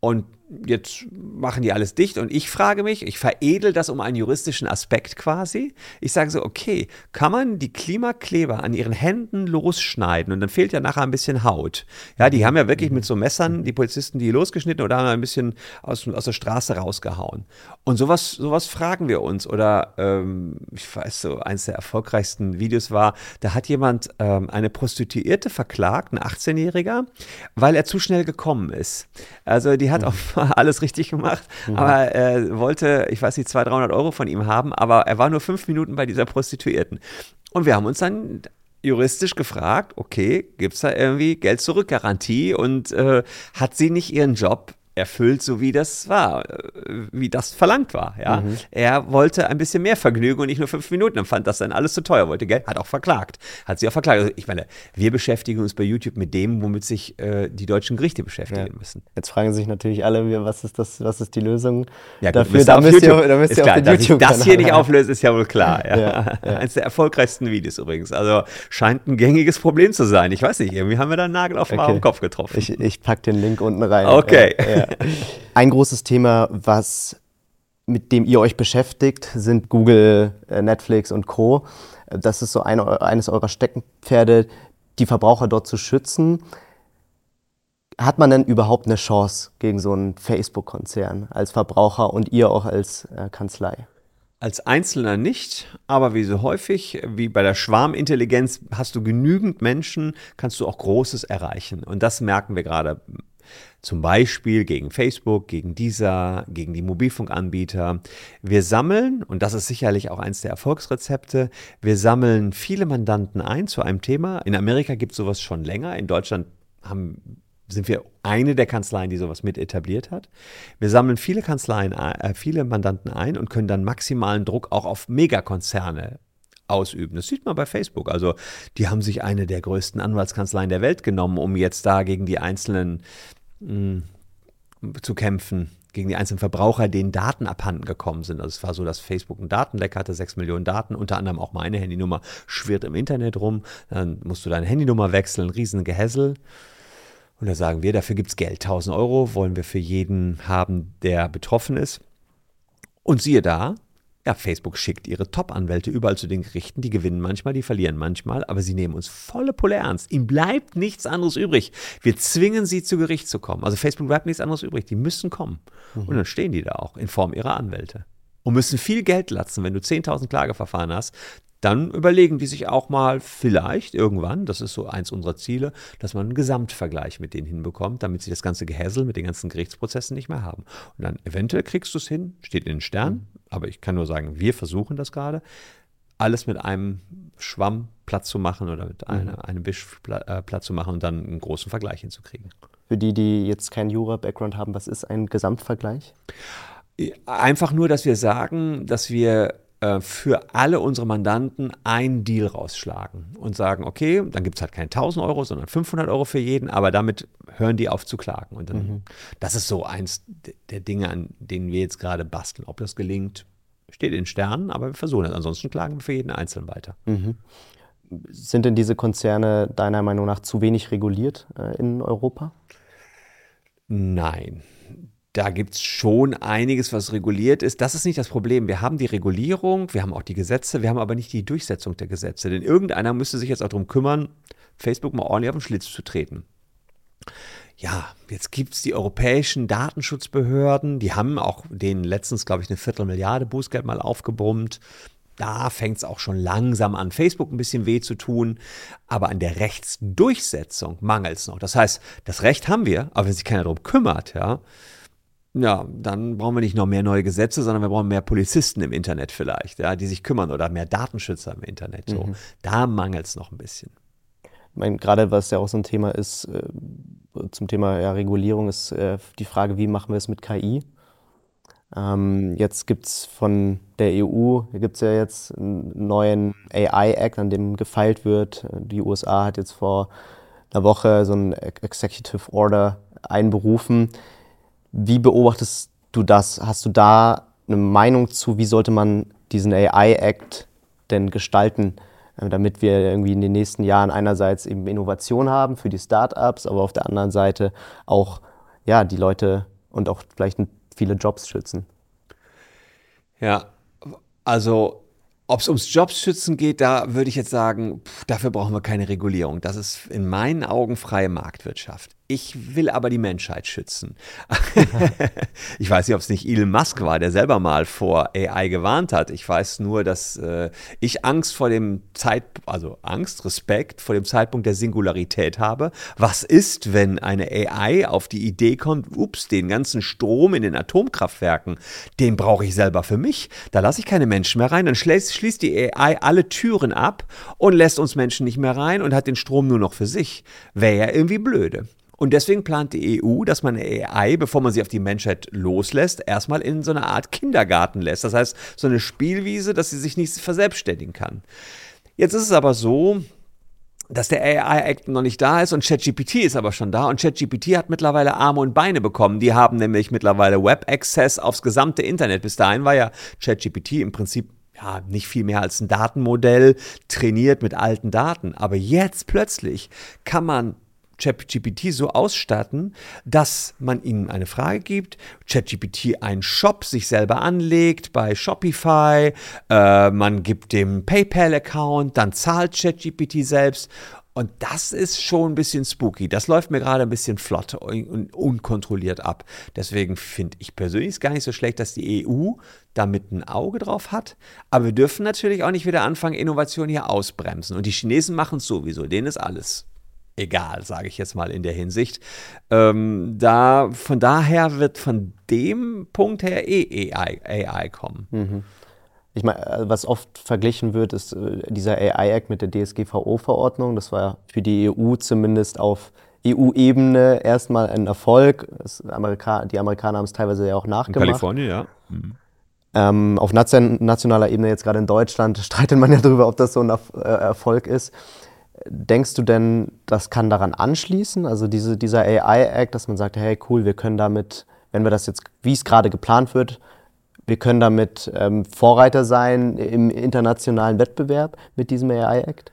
Und jetzt machen die alles dicht und ich frage mich, ich veredel das um einen juristischen Aspekt quasi. Ich sage so, okay, kann man die Klimakleber an ihren Händen losschneiden und dann fehlt ja nachher ein bisschen Haut. Ja, die haben ja wirklich mit so Messern, die Polizisten, die losgeschnitten oder haben ein bisschen aus, aus der Straße rausgehauen. Und sowas, sowas fragen wir uns. Oder ähm, ich weiß so, eines der erfolgreichsten Videos war, da hat jemand ähm, eine Prostituierte verklagt, ein 18-Jähriger, weil er zu schnell gekommen ist. Also die hat mhm. auf alles richtig gemacht, mhm. aber er wollte, ich weiß nicht, 200, 300 Euro von ihm haben, aber er war nur fünf Minuten bei dieser Prostituierten. Und wir haben uns dann juristisch gefragt, okay, gibt es da irgendwie Geld zurück Garantie und äh, hat sie nicht ihren Job erfüllt, so wie das war, äh, wie das verlangt war. Ja? Mhm. Er wollte ein bisschen mehr Vergnügen und nicht nur fünf Minuten und fand das dann alles zu teuer, wollte Geld, hat auch verklagt. Hat sie auch verklagt. Also ich meine, wir beschäftigen uns bei YouTube mit dem, womit sich äh, die deutschen Gerichte beschäftigen ja. müssen. Jetzt fragen sich natürlich alle, was ist das, was ist die Lösung ja, gut, dafür? Da müsst, ihr, da müsst ihr auf den YouTube das hier nicht auflöst, ist ja wohl klar. Ja. Eines der erfolgreichsten Videos übrigens. Also scheint ein gängiges Problem zu sein. Ich weiß nicht, irgendwie haben wir da einen Nagel auf den okay. Kopf getroffen. Ich, ich packe den Link unten rein. Okay. Ein großes Thema, was mit dem ihr euch beschäftigt, sind Google, äh, Netflix und Co. Das ist so eine, eines eurer Steckenpferde, die Verbraucher dort zu schützen. Hat man denn überhaupt eine Chance gegen so einen Facebook-Konzern als Verbraucher und ihr auch als äh, Kanzlei? Als Einzelner nicht, aber wie so häufig, wie bei der Schwarmintelligenz, hast du genügend Menschen, kannst du auch Großes erreichen. Und das merken wir gerade zum Beispiel gegen Facebook, gegen dieser, gegen die Mobilfunkanbieter. Wir sammeln, und das ist sicherlich auch eins der Erfolgsrezepte, wir sammeln viele Mandanten ein zu einem Thema. In Amerika gibt es sowas schon länger. In Deutschland haben sind wir eine der Kanzleien, die sowas mit etabliert hat. Wir sammeln viele Kanzleien, äh, viele Mandanten ein und können dann maximalen Druck auch auf Megakonzerne ausüben. Das sieht man bei Facebook. Also die haben sich eine der größten Anwaltskanzleien der Welt genommen, um jetzt da gegen die einzelnen mh, hm, zu kämpfen gegen die einzelnen Verbraucher, denen Daten abhanden gekommen sind. Also es war so, dass Facebook ein Datenleck hatte, sechs Millionen Daten, unter anderem auch meine Handynummer schwirrt im Internet rum. Dann musst du deine Handynummer wechseln, riesen Gehässel. Und da sagen wir, dafür gibt es Geld, 1000 Euro wollen wir für jeden haben, der betroffen ist. Und siehe da, ja, Facebook schickt ihre Top-Anwälte überall zu den Gerichten. Die gewinnen manchmal, die verlieren manchmal, aber sie nehmen uns volle Pulle ernst. Ihnen bleibt nichts anderes übrig. Wir zwingen sie zu Gericht zu kommen. Also Facebook bleibt nichts anderes übrig. Die müssen kommen. Mhm. Und dann stehen die da auch in Form ihrer Anwälte. Und müssen viel Geld latzen, wenn du 10.000 Klageverfahren hast. Dann überlegen die sich auch mal vielleicht irgendwann, das ist so eins unserer Ziele, dass man einen Gesamtvergleich mit denen hinbekommt, damit sie das ganze Gehässel mit den ganzen Gerichtsprozessen nicht mehr haben. Und dann eventuell kriegst du es hin, steht in den Sternen, aber ich kann nur sagen, wir versuchen das gerade, alles mit einem Schwamm Platz zu machen oder mit mhm. einer, einem Wisch äh, Platz zu machen und dann einen großen Vergleich hinzukriegen. Für die, die jetzt keinen Jura-Background haben, was ist ein Gesamtvergleich? Einfach nur, dass wir sagen, dass wir äh, für alle unsere Mandanten einen Deal rausschlagen und sagen, okay, dann gibt es halt keine 1000 Euro, sondern 500 Euro für jeden, aber damit hören die auf zu klagen. Und dann, mhm. das ist so eins der Dinge, an denen wir jetzt gerade basteln. Ob das gelingt, steht in Sternen, aber wir versuchen es. Ansonsten klagen wir für jeden Einzelnen weiter. Mhm. Sind denn diese Konzerne deiner Meinung nach zu wenig reguliert äh, in Europa? Nein da gibt es schon einiges, was reguliert ist. Das ist nicht das Problem. Wir haben die Regulierung, wir haben auch die Gesetze, wir haben aber nicht die Durchsetzung der Gesetze. Denn irgendeiner müsste sich jetzt auch darum kümmern, Facebook mal ordentlich auf den Schlitz zu treten. Ja, jetzt gibt es die europäischen Datenschutzbehörden, die haben auch denen letztens, glaube ich, eine Viertelmilliarde Bußgeld mal aufgebrummt. Da fängt es auch schon langsam an, Facebook ein bisschen weh zu tun. Aber an der Rechtsdurchsetzung mangelt es noch. Das heißt, das Recht haben wir, aber wenn sich keiner darum kümmert, ja, ja, dann brauchen wir nicht noch mehr neue Gesetze, sondern wir brauchen mehr Polizisten im Internet vielleicht, ja, die sich kümmern oder mehr Datenschützer im Internet. So. Mhm. Da mangelt es noch ein bisschen. Ich meine, gerade was ja auch so ein Thema ist, äh, zum Thema ja, Regulierung, ist äh, die Frage, wie machen wir es mit KI? Ähm, jetzt gibt es von der EU, gibt es ja jetzt einen neuen AI-Act, an dem gefeilt wird. Die USA hat jetzt vor einer Woche so einen Executive Order einberufen wie beobachtest du das? Hast du da eine Meinung zu, wie sollte man diesen AI-Act denn gestalten, äh, damit wir irgendwie in den nächsten Jahren einerseits eben Innovation haben für die Startups, aber auf der anderen Seite auch ja, die Leute und auch vielleicht viele Jobs schützen? Ja, also ob es ums Jobs geht, da würde ich jetzt sagen, pff, dafür brauchen wir keine Regulierung. Das ist in meinen Augen freie Marktwirtschaft. Ich will aber die Menschheit schützen. ich weiß nicht, ob es nicht Elon Musk war, der selber mal vor AI gewarnt hat. Ich weiß nur, dass äh, ich Angst vor dem Zeitpunkt, also Angst, Respekt vor dem Zeitpunkt der Singularität habe. Was ist, wenn eine AI auf die Idee kommt, ups, den ganzen Strom in den Atomkraftwerken, den brauche ich selber für mich. Da lasse ich keine Menschen mehr rein. Dann schließt, schließt die AI alle Türen ab und lässt uns Menschen nicht mehr rein und hat den Strom nur noch für sich. Wäre ja irgendwie blöde. Und deswegen plant die EU, dass man AI, bevor man sie auf die Menschheit loslässt, erstmal in so eine Art Kindergarten lässt. Das heißt, so eine Spielwiese, dass sie sich nicht verselbstständigen kann. Jetzt ist es aber so, dass der AI-Act noch nicht da ist und ChatGPT ist aber schon da und ChatGPT hat mittlerweile Arme und Beine bekommen. Die haben nämlich mittlerweile Web-Access aufs gesamte Internet. Bis dahin war ja ChatGPT im Prinzip ja, nicht viel mehr als ein Datenmodell trainiert mit alten Daten. Aber jetzt plötzlich kann man ChatGPT so ausstatten, dass man ihnen eine Frage gibt, ChatGPT einen Shop sich selber anlegt bei Shopify, äh, man gibt dem PayPal-Account, dann zahlt ChatGPT selbst und das ist schon ein bisschen spooky. Das läuft mir gerade ein bisschen flott und unkontrolliert ab. Deswegen finde ich persönlich es gar nicht so schlecht, dass die EU damit ein Auge drauf hat. Aber wir dürfen natürlich auch nicht wieder anfangen, Innovation hier ausbremsen. Und die Chinesen machen es sowieso. Denen ist alles egal, sage ich jetzt mal in der Hinsicht. Ähm, da, von daher wird von dem Punkt her eh AI, AI kommen. Mhm. Ich meine, äh, was oft verglichen wird, ist äh, dieser AI-Act mit der DSGVO-Verordnung. Das war für die EU zumindest auf EU-Ebene erstmal ein Erfolg. Amerika die Amerikaner haben es teilweise ja auch nachgemacht. In Kalifornien, ja. Mhm. Ähm, auf nationaler Ebene, jetzt gerade in Deutschland, streitet man ja darüber, ob das so ein äh, Erfolg ist. Denkst du denn, das kann daran anschließen? Also diese, dieser AI-Act, dass man sagt, hey cool, wir können damit, wenn wir das jetzt, wie es gerade geplant wird, wir können damit ähm, Vorreiter sein im internationalen Wettbewerb mit diesem AI-Act?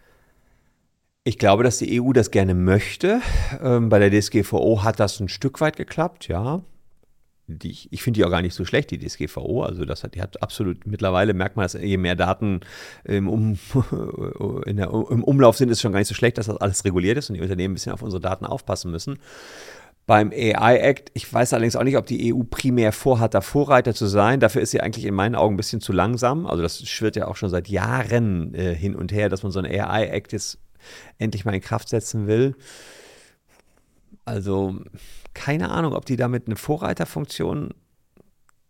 Ich glaube, dass die EU das gerne möchte. Ähm, bei der DSGVO hat das ein Stück weit geklappt, ja die, ich, ich finde die auch gar nicht so schlecht, die DSGVO. Also das hat, die hat absolut, mittlerweile merkt man, dass je mehr Daten im, um, der, im Umlauf sind, ist schon gar nicht so schlecht, dass das alles reguliert ist und die Unternehmen ein bisschen auf unsere Daten aufpassen müssen. Beim AI-Act, ich weiß allerdings auch nicht, ob die EU primär vorhat, da Vorreiter zu sein. Dafür ist sie eigentlich in meinen Augen ein bisschen zu langsam. Also das schwirrt ja auch schon seit Jahren äh, hin und her, dass man so einen AI-Act jetzt endlich mal in Kraft setzen will. Also keine Ahnung, ob die damit eine Vorreiterfunktion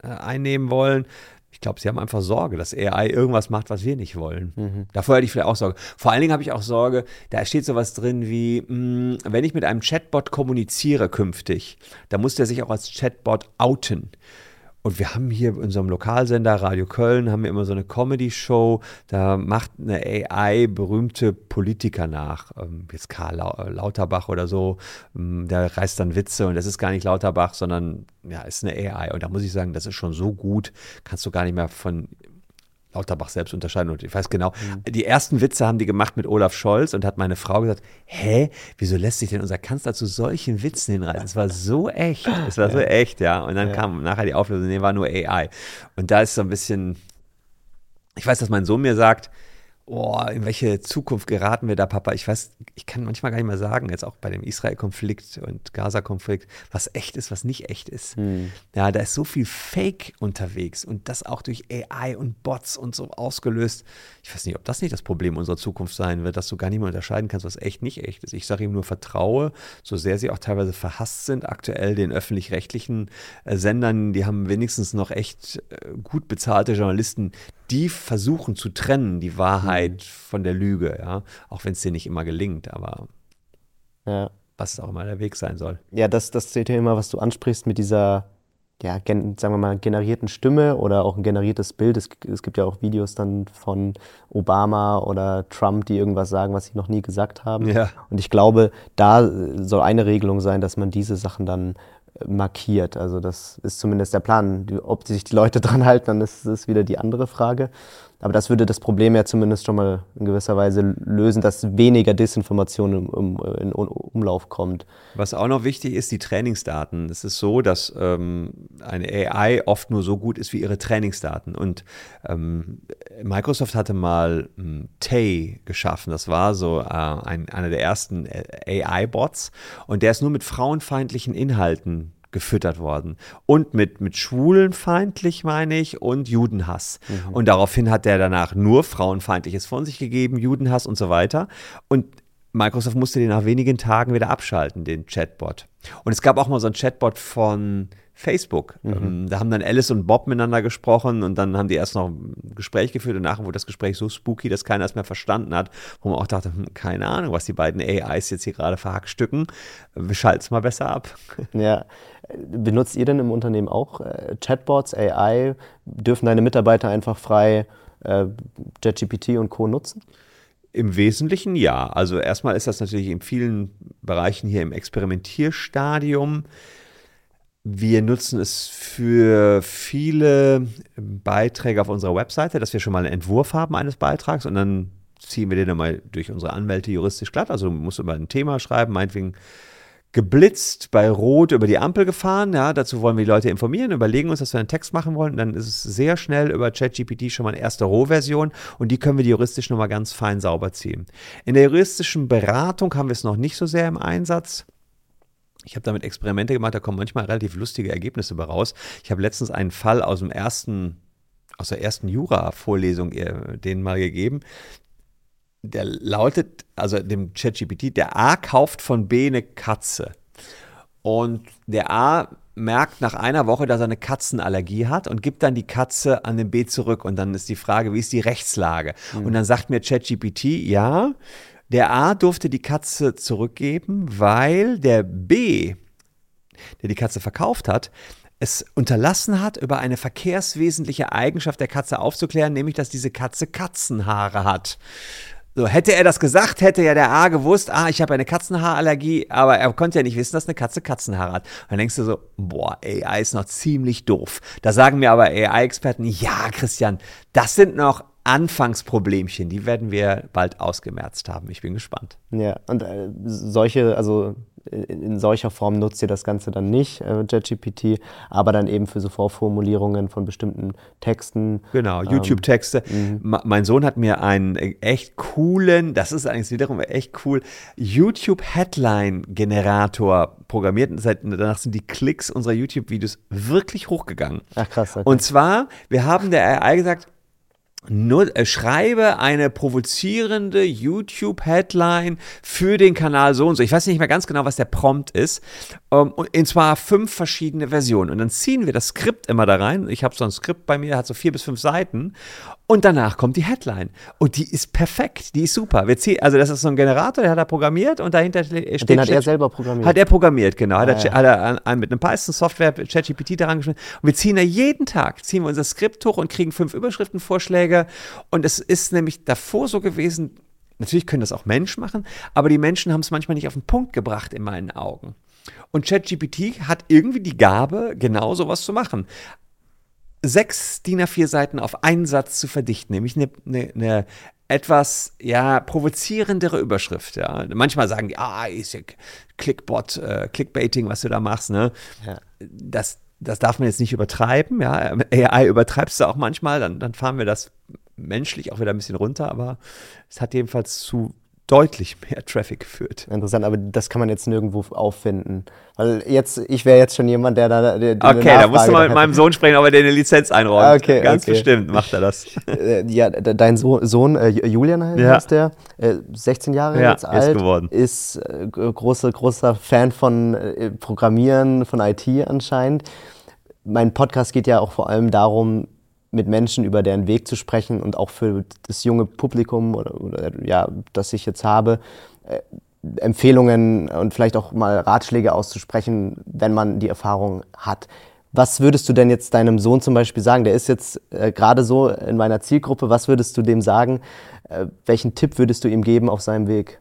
äh, einnehmen wollen. Ich glaube, sie haben einfach Sorge, dass AI irgendwas macht, was wir nicht wollen. Mhm. Davor hätte ich vielleicht auch Sorge. Vor allen Dingen habe ich auch Sorge, da steht sowas drin wie, mh, hm, wenn ich mit einem Chatbot kommuniziere künftig, dann muss der sich auch als Chatbot outen. Und wir haben hier in unserem Lokalsender Radio Köln haben wir immer so eine Comedy-Show. Da macht eine AI berühmte Politiker nach. Ähm, jetzt Karl Lauterbach oder so. Ähm, der reißt dann Witze und das ist gar nicht Lauterbach, sondern ja, ist eine AI. Und da muss ich sagen, das ist schon so gut, kannst du gar nicht mehr von Lauterbach selbst unterscheiden. Und ich weiß genau, mhm. die ersten Witze haben die gemacht mit Olaf Scholz und hat meine Frau gesagt, hä, wieso lässt sich denn unser Kanzler zu solchen Witzen hinreißen? Es war so echt, es war ja. so echt, ja. Und dann ja. kam nachher die Auflösung, nee, war nur AI. Und da ist so ein bisschen, ich weiß, dass mein Sohn mir sagt, oh, in welche Zukunft geraten wir da, Papa? Ich weiß, ich kann manchmal gar nicht mehr sagen, jetzt auch bei dem Israel-Konflikt und Gaza-Konflikt, was echt ist, was nicht echt ist. Hm. Ja, da ist so viel Fake unterwegs und das auch durch AI und Bots und so ausgelöst. Ich weiß nicht, ob das nicht das Problem unserer Zukunft sein wird, dass du gar nicht mehr unterscheiden kannst, was echt nicht echt ist. Ich sage ihm nur vertraue, so sehr sie auch teilweise verhasst sind, aktuell den öffentlich-rechtlichen äh, Sendern, die haben wenigstens noch echt äh, gut bezahlte Journalisten, die versuchen zu trennen, die Wahrheit mhm. von der Lüge, ja. Auch wenn es dir nicht immer gelingt, aber ja. was auch immer der Weg sein soll. Ja, das, das Thema, was du ansprichst mit dieser, ja, gen, sagen wir mal, generierten Stimme oder auch ein generiertes Bild. Es, es gibt ja auch Videos dann von Obama oder Trump, die irgendwas sagen, was sie noch nie gesagt haben. Ja. Und ich glaube, da soll eine Regelung sein, dass man diese Sachen dann markiert. Also das ist zumindest der Plan. Ob sich die Leute dran halten, dann ist es wieder die andere Frage. Aber das würde das Problem ja zumindest schon mal in gewisser Weise lösen, dass weniger Desinformation im, im, in Umlauf kommt. Was auch noch wichtig ist, die Trainingsdaten. Es ist so, dass ähm, eine AI oft nur so gut ist wie ihre Trainingsdaten. Und ähm, Microsoft hatte mal ähm, Tay geschaffen. Das war so äh, ein, einer der ersten äh, AI-Bots. Und der ist nur mit frauenfeindlichen Inhalten gefüttert worden. Und mit, mit schwulenfeindlich, meine ich, und Judenhass. Mhm. Und daraufhin hat er danach nur Frauenfeindliches von sich gegeben, Judenhass und so weiter. Und Microsoft musste den nach wenigen Tagen wieder abschalten, den Chatbot. Und es gab auch mal so einen Chatbot von Facebook. Mhm. Ähm, da haben dann Alice und Bob miteinander gesprochen und dann haben die erst noch ein Gespräch geführt und nachher wurde das Gespräch so spooky, dass keiner es mehr verstanden hat, wo man auch dachte, hm, keine Ahnung, was die beiden AIs jetzt hier gerade verhackstücken. Wir schalten es mal besser ab. Ja. Benutzt ihr denn im Unternehmen auch äh, Chatbots, AI? Dürfen deine Mitarbeiter einfach frei äh, JetGPT und Co. nutzen? Im Wesentlichen ja. Also erstmal ist das natürlich in vielen Bereichen hier im Experimentierstadium. Wir nutzen es für viele Beiträge auf unserer Webseite, dass wir schon mal einen Entwurf haben eines Beitrags und dann ziehen wir den dann mal durch unsere Anwälte juristisch glatt. Also musst du mal ein Thema schreiben, meinetwegen geblitzt, bei Rot über die Ampel gefahren. Ja, dazu wollen wir die Leute informieren, überlegen uns, dass wir einen Text machen wollen. dann ist es sehr schnell über ChatGPT schon mal eine erste Rohversion und die können wir juristisch nochmal ganz fein sauber ziehen. In der juristischen Beratung haben wir es noch nicht so sehr im Einsatz. Ich habe damit Experimente gemacht, da kommen manchmal relativ lustige Ergebnisse bei raus. Ich habe letztens einen Fall aus dem ersten, aus der ersten Jura-Vorlesung äh, denen mal gegeben. Der lautet, also dem ChatGPT, der A kauft von B eine Katze. Und der A merkt nach einer Woche, dass er eine Katzenallergie hat und gibt dann die Katze an den B zurück. Und dann ist die Frage, wie ist die Rechtslage? Mhm. Und dann sagt mir ChatGPT, ja, der A durfte die Katze zurückgeben, weil der B, der die Katze verkauft hat, es unterlassen hat, über eine verkehrswesentliche Eigenschaft der Katze aufzuklären, nämlich dass diese Katze Katzenhaare hat. So, hätte er das gesagt, hätte ja der A gewusst, ah, ich habe eine Katzenhaarallergie, aber er konnte ja nicht wissen, dass eine Katze Katzenhaare hat. Und dann denkst du so, boah, AI ist noch ziemlich doof. Da sagen mir aber AI-Experten, ja, Christian, das sind noch Anfangsproblemchen, die werden wir bald ausgemerzt haben. Ich bin gespannt. Ja, und äh, solche, also in, in, solcher Form nutzt ihr das Ganze dann nicht, äh, JetGPT, aber dann eben für so Vorformulierungen von bestimmten Texten. Genau, ähm, YouTube-Texte. Ähm, mein Sohn hat mir einen echt coolen, das ist eigentlich wiederum echt cool, YouTube-Headline-Generator programmiert. Und seit, danach sind die Klicks unserer YouTube-Videos wirklich hochgegangen. Ach krass. Okay. Und zwar, wir haben der AI gesagt, nur, äh, schreibe eine provozierende YouTube-Headline für den Kanal so und so. Ich weiß nicht mehr ganz genau, was der Prompt ist. Ähm, und in zwar fünf verschiedene Versionen. Und dann ziehen wir das Skript immer da rein. Ich habe so ein Skript bei mir, hat so vier bis fünf Seiten. Und danach kommt die Headline. Und die ist perfekt, die ist super. Wir ziehen, also das ist so ein Generator, der hat er programmiert und dahinter steht. Den hat er selber programmiert. Hat er programmiert, genau. Hat, ah, er, ja. hat er an, mit einem Python-Software, ChatGPT daran geschnitten. Und wir ziehen da jeden Tag, ziehen wir unser Skript hoch und kriegen fünf Überschriftenvorschläge. Und es ist nämlich davor so gewesen, natürlich können das auch Menschen machen, aber die Menschen haben es manchmal nicht auf den Punkt gebracht in meinen Augen. Und ChatGPT hat irgendwie die Gabe, genau sowas zu machen sechs DIN A4 Seiten auf einen Satz zu verdichten, nämlich eine, eine, eine etwas ja provozierendere Überschrift. Ja. Manchmal sagen die, ah, ist ja Clickbot, äh, Clickbaiting, was du da machst. Ne? Ja. Das, das darf man jetzt nicht übertreiben. Ja. AI übertreibst du auch manchmal, dann, dann fahren wir das menschlich auch wieder ein bisschen runter, aber es hat jedenfalls zu deutlich mehr Traffic geführt. Interessant, aber das kann man jetzt nirgendwo auffinden. Weil jetzt, ich wäre jetzt schon jemand, der da. Der, okay, da musst du mal mit meinem Sohn sprechen, ob er dir eine Lizenz einräumt. Okay, Ganz okay. bestimmt macht er das. Äh, ja, dein so Sohn, äh, Julian heißt ja. der, äh, 16 Jahre ja, jetzt alt, ist, geworden. ist äh, großer, großer Fan von äh, Programmieren, von IT anscheinend. Mein Podcast geht ja auch vor allem darum, mit Menschen über deren Weg zu sprechen und auch für das junge Publikum oder, oder ja, das ich jetzt habe, äh, Empfehlungen und vielleicht auch mal Ratschläge auszusprechen, wenn man die Erfahrung hat. Was würdest du denn jetzt deinem Sohn zum Beispiel sagen? Der ist jetzt äh, gerade so in meiner Zielgruppe. Was würdest du dem sagen? Äh, welchen Tipp würdest du ihm geben auf seinem Weg?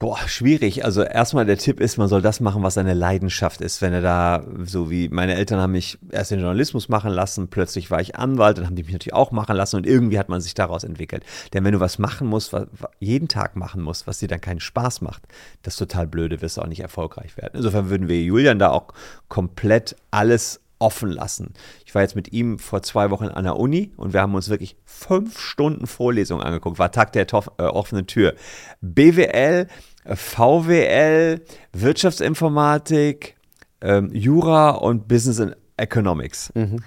Boah, schwierig. Also erstmal der Tipp ist, man soll das machen, was seine Leidenschaft ist. Wenn er da, so wie meine Eltern haben mich erst den Journalismus machen lassen, plötzlich war ich Anwalt, dann haben die mich natürlich auch machen lassen und irgendwie hat man sich daraus entwickelt. Denn wenn du was machen musst, was, jeden Tag machen musst, was dir dann keinen Spaß macht, das ist total blöde, wirst du auch nicht erfolgreich werden. Insofern würden wir Julian da auch komplett alles offen lassen. Ich war jetzt mit ihm vor zwei Wochen an der Uni und wir haben uns wirklich fünf Stunden Vorlesung angeguckt. War Tag der äh, offenen Tür. BWL, VWL, Wirtschaftsinformatik, ähm, Jura und Business and Economics. Mhm.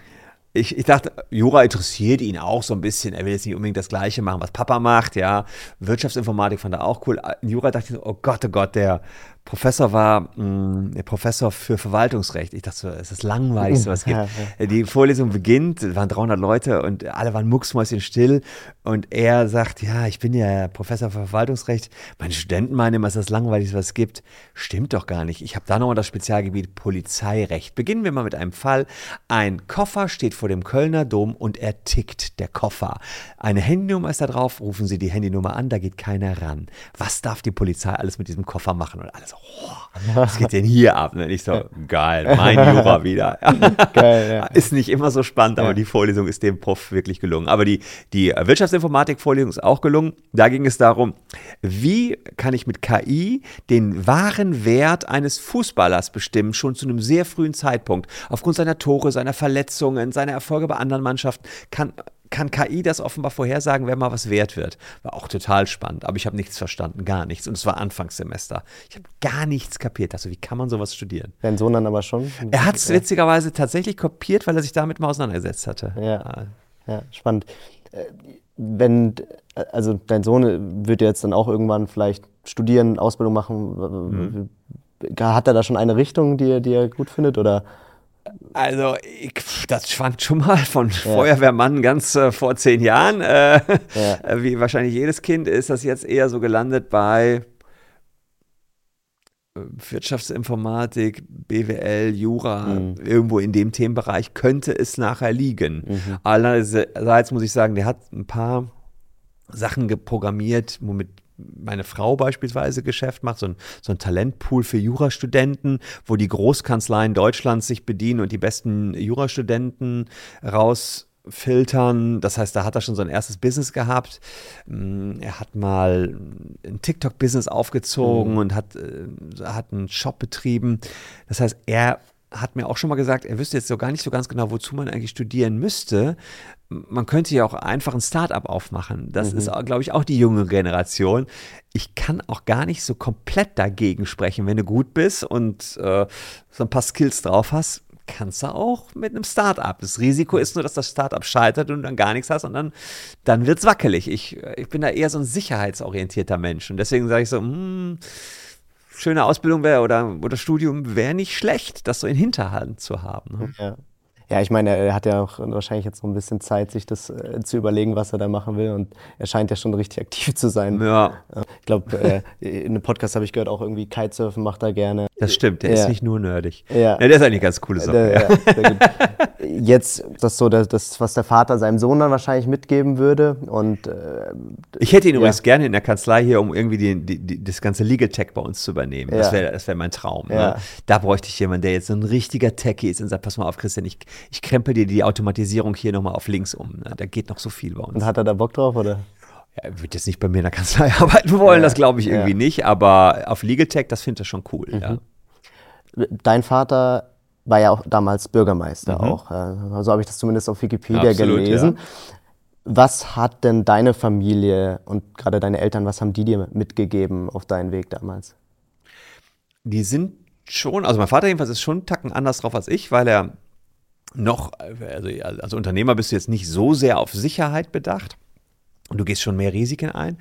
ich, ich dachte, Jura interessiert ihn auch so ein bisschen. Er will jetzt nicht unbedingt das Gleiche machen, was Papa macht, ja. Wirtschaftsinformatik fand er auch cool. Jura dachte ich so, oh Gott, oh Gott, der, Professor war mh, mm, Professor für Verwaltungsrecht. Ich dachte so, es ist das Langweiligste, was es gibt. Die Vorlesung beginnt, es waren 300 Leute und alle waren mucksmäuschen still. Und er sagt, ja, ich bin ja Professor für Verwaltungsrecht. Meine Studenten meinen immer, es ist das Langweiligste, was es gibt. Stimmt doch gar nicht. Ich habe da nochmal das Spezialgebiet Polizeirecht. Beginnen wir mal mit einem Fall. Ein Koffer steht vor dem Kölner Dom und er tickt, der Koffer. Eine Handynummer ist da drauf, rufen Sie die Handynummer an, da geht keiner ran. Was darf die Polizei alles mit diesem Koffer machen? Und alles so, oh, was geht denn hier ab? Und ich so, geil, mein Jura wieder. geil, ja. Ist nicht immer so spannend, aber ja. die Vorlesung ist dem Prof wirklich gelungen. Aber die, die Wirtschaftsinformatik-Vorlesung ist auch gelungen. Da ging es darum, wie kann ich mit KI den wahren Wert eines Fußballers bestimmen, schon zu einem sehr frühen Zeitpunkt. Aufgrund seiner Tore, seiner Verletzungen, seiner Erfolge bei anderen Mannschaften kann kann KI das offenbar vorhersagen, wer mal was wert wird. War auch total spannend, aber ich habe nichts verstanden, gar nichts. Und es war Anfangssemester. Ich habe gar nichts kapiert. Also, wie kann man sowas studieren? Dein Sohn dann aber schon? Er hat es ja. witzigerweise tatsächlich kopiert, weil er sich damit mal auseinandergesetzt hatte. Ja, ja spannend. Äh, wenn, also dein Sohn wird jetzt dann auch irgendwann vielleicht studieren, Ausbildung machen. Mhm. Hat er da schon eine Richtung, die er, die er gut findet? Oder? Also, ich, das schwankt schon mal von ja. Feuerwehrmann ganz äh, vor zehn Jahren. Äh, ja. Äh, wie wahrscheinlich jedes Kind ist das jetzt eher so gelandet bei äh, Wirtschaftsinformatik, BWL, Jura, mhm. irgendwo in dem Themenbereich könnte es nachher liegen. Mhm. Allerdings muss ich sagen, der hat ein paar Sachen geprogrammiert, womit meine Frau beispielsweise Geschäft macht, so ein, so ein Talentpool für Jurastudenten, wo die Großkanzleien Deutschlands sich bedienen und die besten Jurastudenten rausfiltern. Das heißt, da hat er schon so ein erstes Business gehabt. Mm, er hat mal ein TikTok-Business aufgezogen mhm. und hat, äh, hat einen Shop betrieben. Das heißt, er hat mir auch schon mal gesagt, er wüsste jetzt so gar nicht so ganz genau, wozu man eigentlich studieren müsste. Man könnte ja auch einfach ein Startup aufmachen. Das mhm. ist, glaube ich, auch die junge Generation. Ich kann auch gar nicht so komplett dagegen sprechen. Wenn du gut bist und äh, so ein paar Skills drauf hast, kannst du auch mit einem Startup. Das Risiko ist nur, dass das Startup scheitert und du dann gar nichts hast und dann, dann wird es wackelig. Ich, ich bin da eher so ein sicherheitsorientierter Mensch. Und deswegen sage ich so, hm, schöne Ausbildung wäre oder, oder Studium wäre nicht schlecht, das so in Hinterhand zu haben. Ne? Ja. Ja, ich meine, er hat ja auch wahrscheinlich jetzt noch ein bisschen Zeit, sich das äh, zu überlegen, was er da machen will. Und er scheint ja schon richtig aktiv zu sein. Ja. Ich glaube, äh, in einem Podcast habe ich gehört, auch irgendwie Kitesurfen macht er gerne. Das stimmt, der ja. ist nicht nur nerdig. Ja. ja. Der ist eigentlich ganz coole Sache. Ja. Jetzt das so, das, was der Vater seinem Sohn dann wahrscheinlich mitgeben würde. Und, äh, ich hätte ihn übrigens gerne in der Kanzlei hier, um irgendwie die, die, die, das ganze Legal Tech bei uns zu übernehmen. Das wäre das wär mein Traum. Ne? Da bräuchte ich jemanden, der jetzt so ein richtiger Techie ist und sagt, pass mal auf, Christian, ich ich krempel dir die Automatisierung hier nochmal auf links um. Ne? Da geht noch so viel bei uns. Und hat er da Bock drauf, oder? Ja, er wird jetzt nicht bei mir in der Kanzlei arbeiten wollen, ja, das glaube ich irgendwie ja. nicht, aber auf Legal Tech, das finde ich schon cool. Mhm. Ja. Dein Vater war ja auch damals Bürgermeister mhm. auch. So also habe ich das zumindest auf Wikipedia Absolut, gelesen. Was hat denn deine Familie und gerade deine Eltern, was haben die dir mitgegeben auf deinen Weg damals? Die sind schon, also mein Vater jedenfalls ist schon einen Tacken anders drauf als ich, weil er noch, also als Unternehmer bist du jetzt nicht so sehr auf Sicherheit bedacht. Und du gehst schon mehr Risiken ein.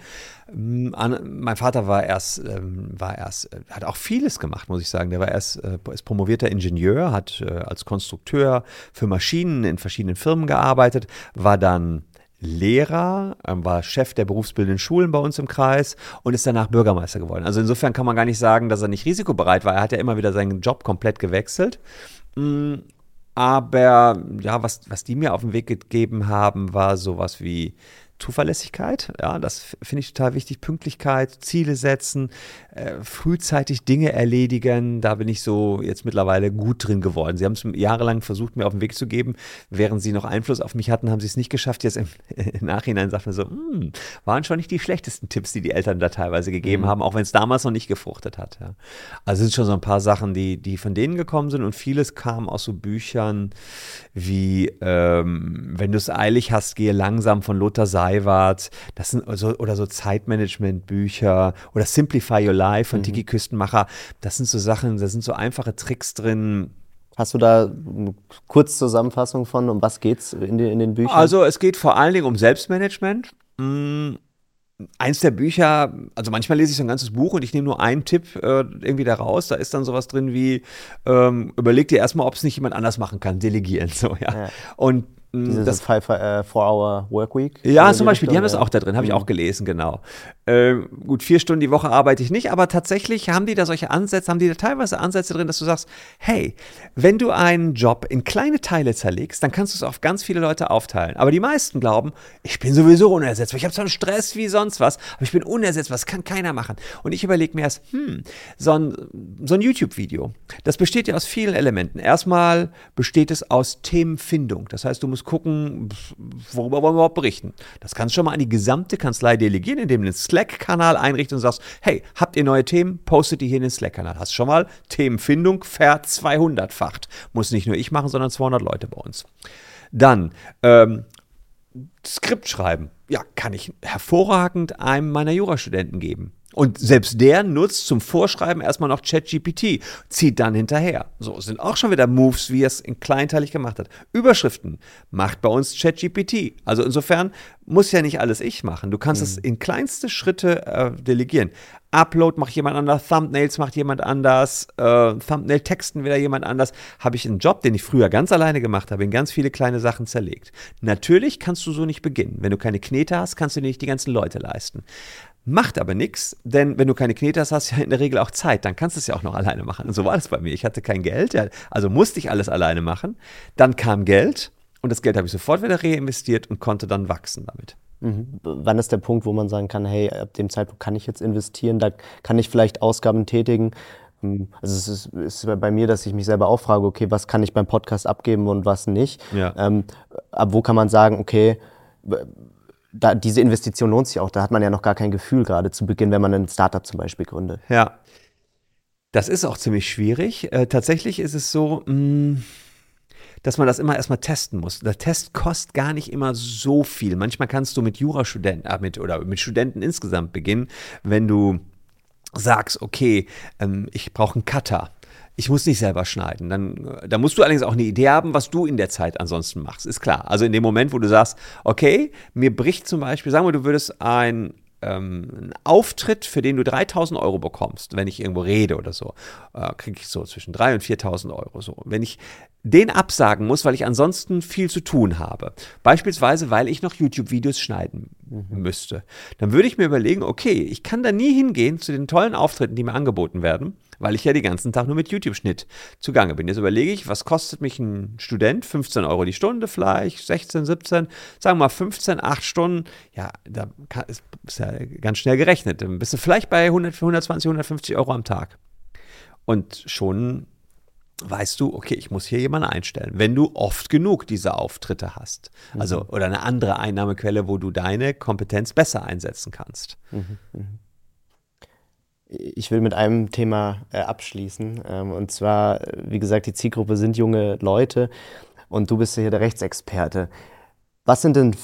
Mm, mein Vater war erst, ähm, war erst, äh, hat auch vieles gemacht, muss ich sagen. Der war erst äh, ist promovierter Ingenieur, hat äh, als Konstrukteur für Maschinen in verschiedenen Firmen gearbeitet, war dann Lehrer, ähm, war Chef der berufsbildenden Schulen bei uns im Kreis und ist danach Bürgermeister geworden. Also insofern kann man gar nicht sagen, dass er nicht risikobereit war. Er hat ja immer wieder seinen Job komplett gewechselt mm, aber ja, was, was die mir auf den Weg gegeben haben, war sowas wie Zuverlässigkeit, ja, das finde ich total wichtig. Pünktlichkeit, Ziele setzen, äh, frühzeitig Dinge erledigen. Da bin ich so jetzt mittlerweile gut drin geworden. Sie haben es jahrelang versucht, mir auf den Weg zu geben. Während sie noch Einfluss auf mich hatten, haben sie es nicht geschafft. Jetzt im, im Nachhinein sagt man so, hm, waren schon nicht die schlechtesten Tipps, die die Eltern da teilweise gegeben mhm. haben, auch wenn es damals noch nicht gefruchtet hat. Ja. Also es sind schon so ein paar Sachen, die, die von denen gekommen sind und vieles kam aus so Büchern wie ähm, Wenn du es eilig hast, gehe langsam von Lothar Seiwart. Das sind also, oder so Zeitmanagement-Bücher oder Simplify Your Live von mhm. Tiki Küstenmacher. Das sind so Sachen, da sind so einfache Tricks drin. Hast du da eine Kurzzusammenfassung von, um was geht's in den, in den Büchern? Also es geht vor allen Dingen um Selbstmanagement. Hm, eins der Bücher, also manchmal lese ich so ein ganzes Buch und ich nehme nur einen Tipp äh, irgendwie da raus. Da ist dann sowas drin wie, ähm, überleg dir erstmal, ob es nicht jemand anders machen kann, delegieren. So, ja. ja. Und diese das Five, uh, Four-Hour Workweek? Ja, zum Beispiel, die haben das auch da drin, habe ich auch gelesen, genau. Äh, gut, vier Stunden die Woche arbeite ich nicht, aber tatsächlich haben die da solche Ansätze, haben die da teilweise Ansätze drin, dass du sagst, hey, wenn du einen Job in kleine Teile zerlegst, dann kannst du es auf ganz viele Leute aufteilen. Aber die meisten glauben, ich bin sowieso unersetzbar, ich habe so einen Stress wie sonst was, aber ich bin unersetzbar, das kann keiner machen. Und ich überlege mir erst, hm, so ein, so ein YouTube-Video, das besteht ja aus vielen Elementen. Erstmal besteht es aus Themenfindung, das heißt, du musst musst gucken, worüber wollen wir überhaupt berichten. Das kannst du schon mal an die gesamte Kanzlei delegieren, indem du einen Slack-Kanal einrichtest und sagst, hey, habt ihr neue Themen? Postet die hier in den Slack-Kanal. Hast schon mal Themenfindung ver 200-facht. Muss nicht nur ich machen, sondern 200 Leute bei uns. Dann, ähm, Skript schreiben. Ja, kann ich hervorragend einem meiner Jurastudenten geben. Und selbst der nutzt zum Vorschreiben erstmal noch ChatGPT, zieht dann hinterher. So sind auch schon wieder Moves, wie er es in kleinteilig gemacht hat. Überschriften macht bei uns ChatGPT. Also insofern muss ja nicht alles ich machen. Du kannst mhm. es in kleinste Schritte äh, delegieren. Upload macht jemand anders, Thumbnails macht jemand anders, äh, Thumbnail-Texten wieder jemand anders. Habe ich einen Job, den ich früher ganz alleine gemacht habe, in ganz viele kleine Sachen zerlegt. Natürlich kannst du so nicht beginnen. Wenn du keine Knete hast, kannst du dir nicht die ganzen Leute leisten. Macht aber nichts, denn wenn du keine Knete hast, hast du ja in der Regel auch Zeit. Dann kannst du es ja auch noch alleine machen. Und so war das bei mir. Ich hatte kein Geld, also musste ich alles alleine machen. Dann kam Geld und das Geld habe ich sofort wieder reinvestiert und konnte dann wachsen damit. Mhm. Wann ist der Punkt, wo man sagen kann, hey, ab dem Zeitpunkt kann ich jetzt investieren, da kann ich vielleicht Ausgaben tätigen? Ähm, also es ist, ist bei mir, dass ich mich selber auch frage, okay, was kann ich beim Podcast abgeben und was nicht? Ja. Ähm, ab wo kann man sagen, okay, da, diese Investition lohnt sich auch. Da hat man ja noch gar kein Gefühl gerade zu Beginn, wenn man ein Startup zum Beispiel gründet. Ja, das ist auch ziemlich schwierig. Äh, tatsächlich ist es so, mh, mm, dass man das immer erstmal testen muss. Der Test kostet gar nicht immer so viel. Manchmal kannst du mit Jurastudenten äh, mit, oder mit Studenten insgesamt beginnen, wenn du sagst, okay, ähm, ich brauche einen Cutter ich muss nicht selber schneiden. Dann, da musst du allerdings auch eine Idee haben, was du in der Zeit ansonsten machst. Ist klar. Also in dem Moment, wo du sagst, okay, mir bricht zum Beispiel, sagen wir, du würdest ein ähm, einen Auftritt, für den du 3000 Euro bekommst, wenn ich irgendwo rede oder so, äh, kriege ich so zwischen 3.000 und 4.000 Euro. So. Wenn ich den absagen muss, weil ich ansonsten viel zu tun habe, beispielsweise weil ich noch YouTube-Videos schneiden mhm. müsste, dann würde ich mir überlegen, okay, ich kann da nie hingehen zu den tollen Auftritten, die mir angeboten werden, weil ich ja den ganzen Tag nur mit YouTube-Schnitt zugange bin. Jetzt überlege ich, was kostet mich ein Student? 15 Euro die Stunde vielleicht, 16, 17, sagen wir mal 15, 8 Stunden. Ja, da ist, ist ja ganz schnell gerechnet. Dann bist du vielleicht bei 100, 120, 150 Euro am Tag. Und schon weißt du, okay, ich muss hier jemanden einstellen. Wenn du oft genug diese Auftritte hast, also mhm. oder eine andere Einnahmequelle, wo du deine Kompetenz besser einsetzen kannst. Mhm. Mhm. Ich will mit einem Thema äh, abschließen. Ähm, und zwar, wie gesagt, die Zielgruppe sind junge Leute und du bist ja hier der Rechtsexperte. Was sind denn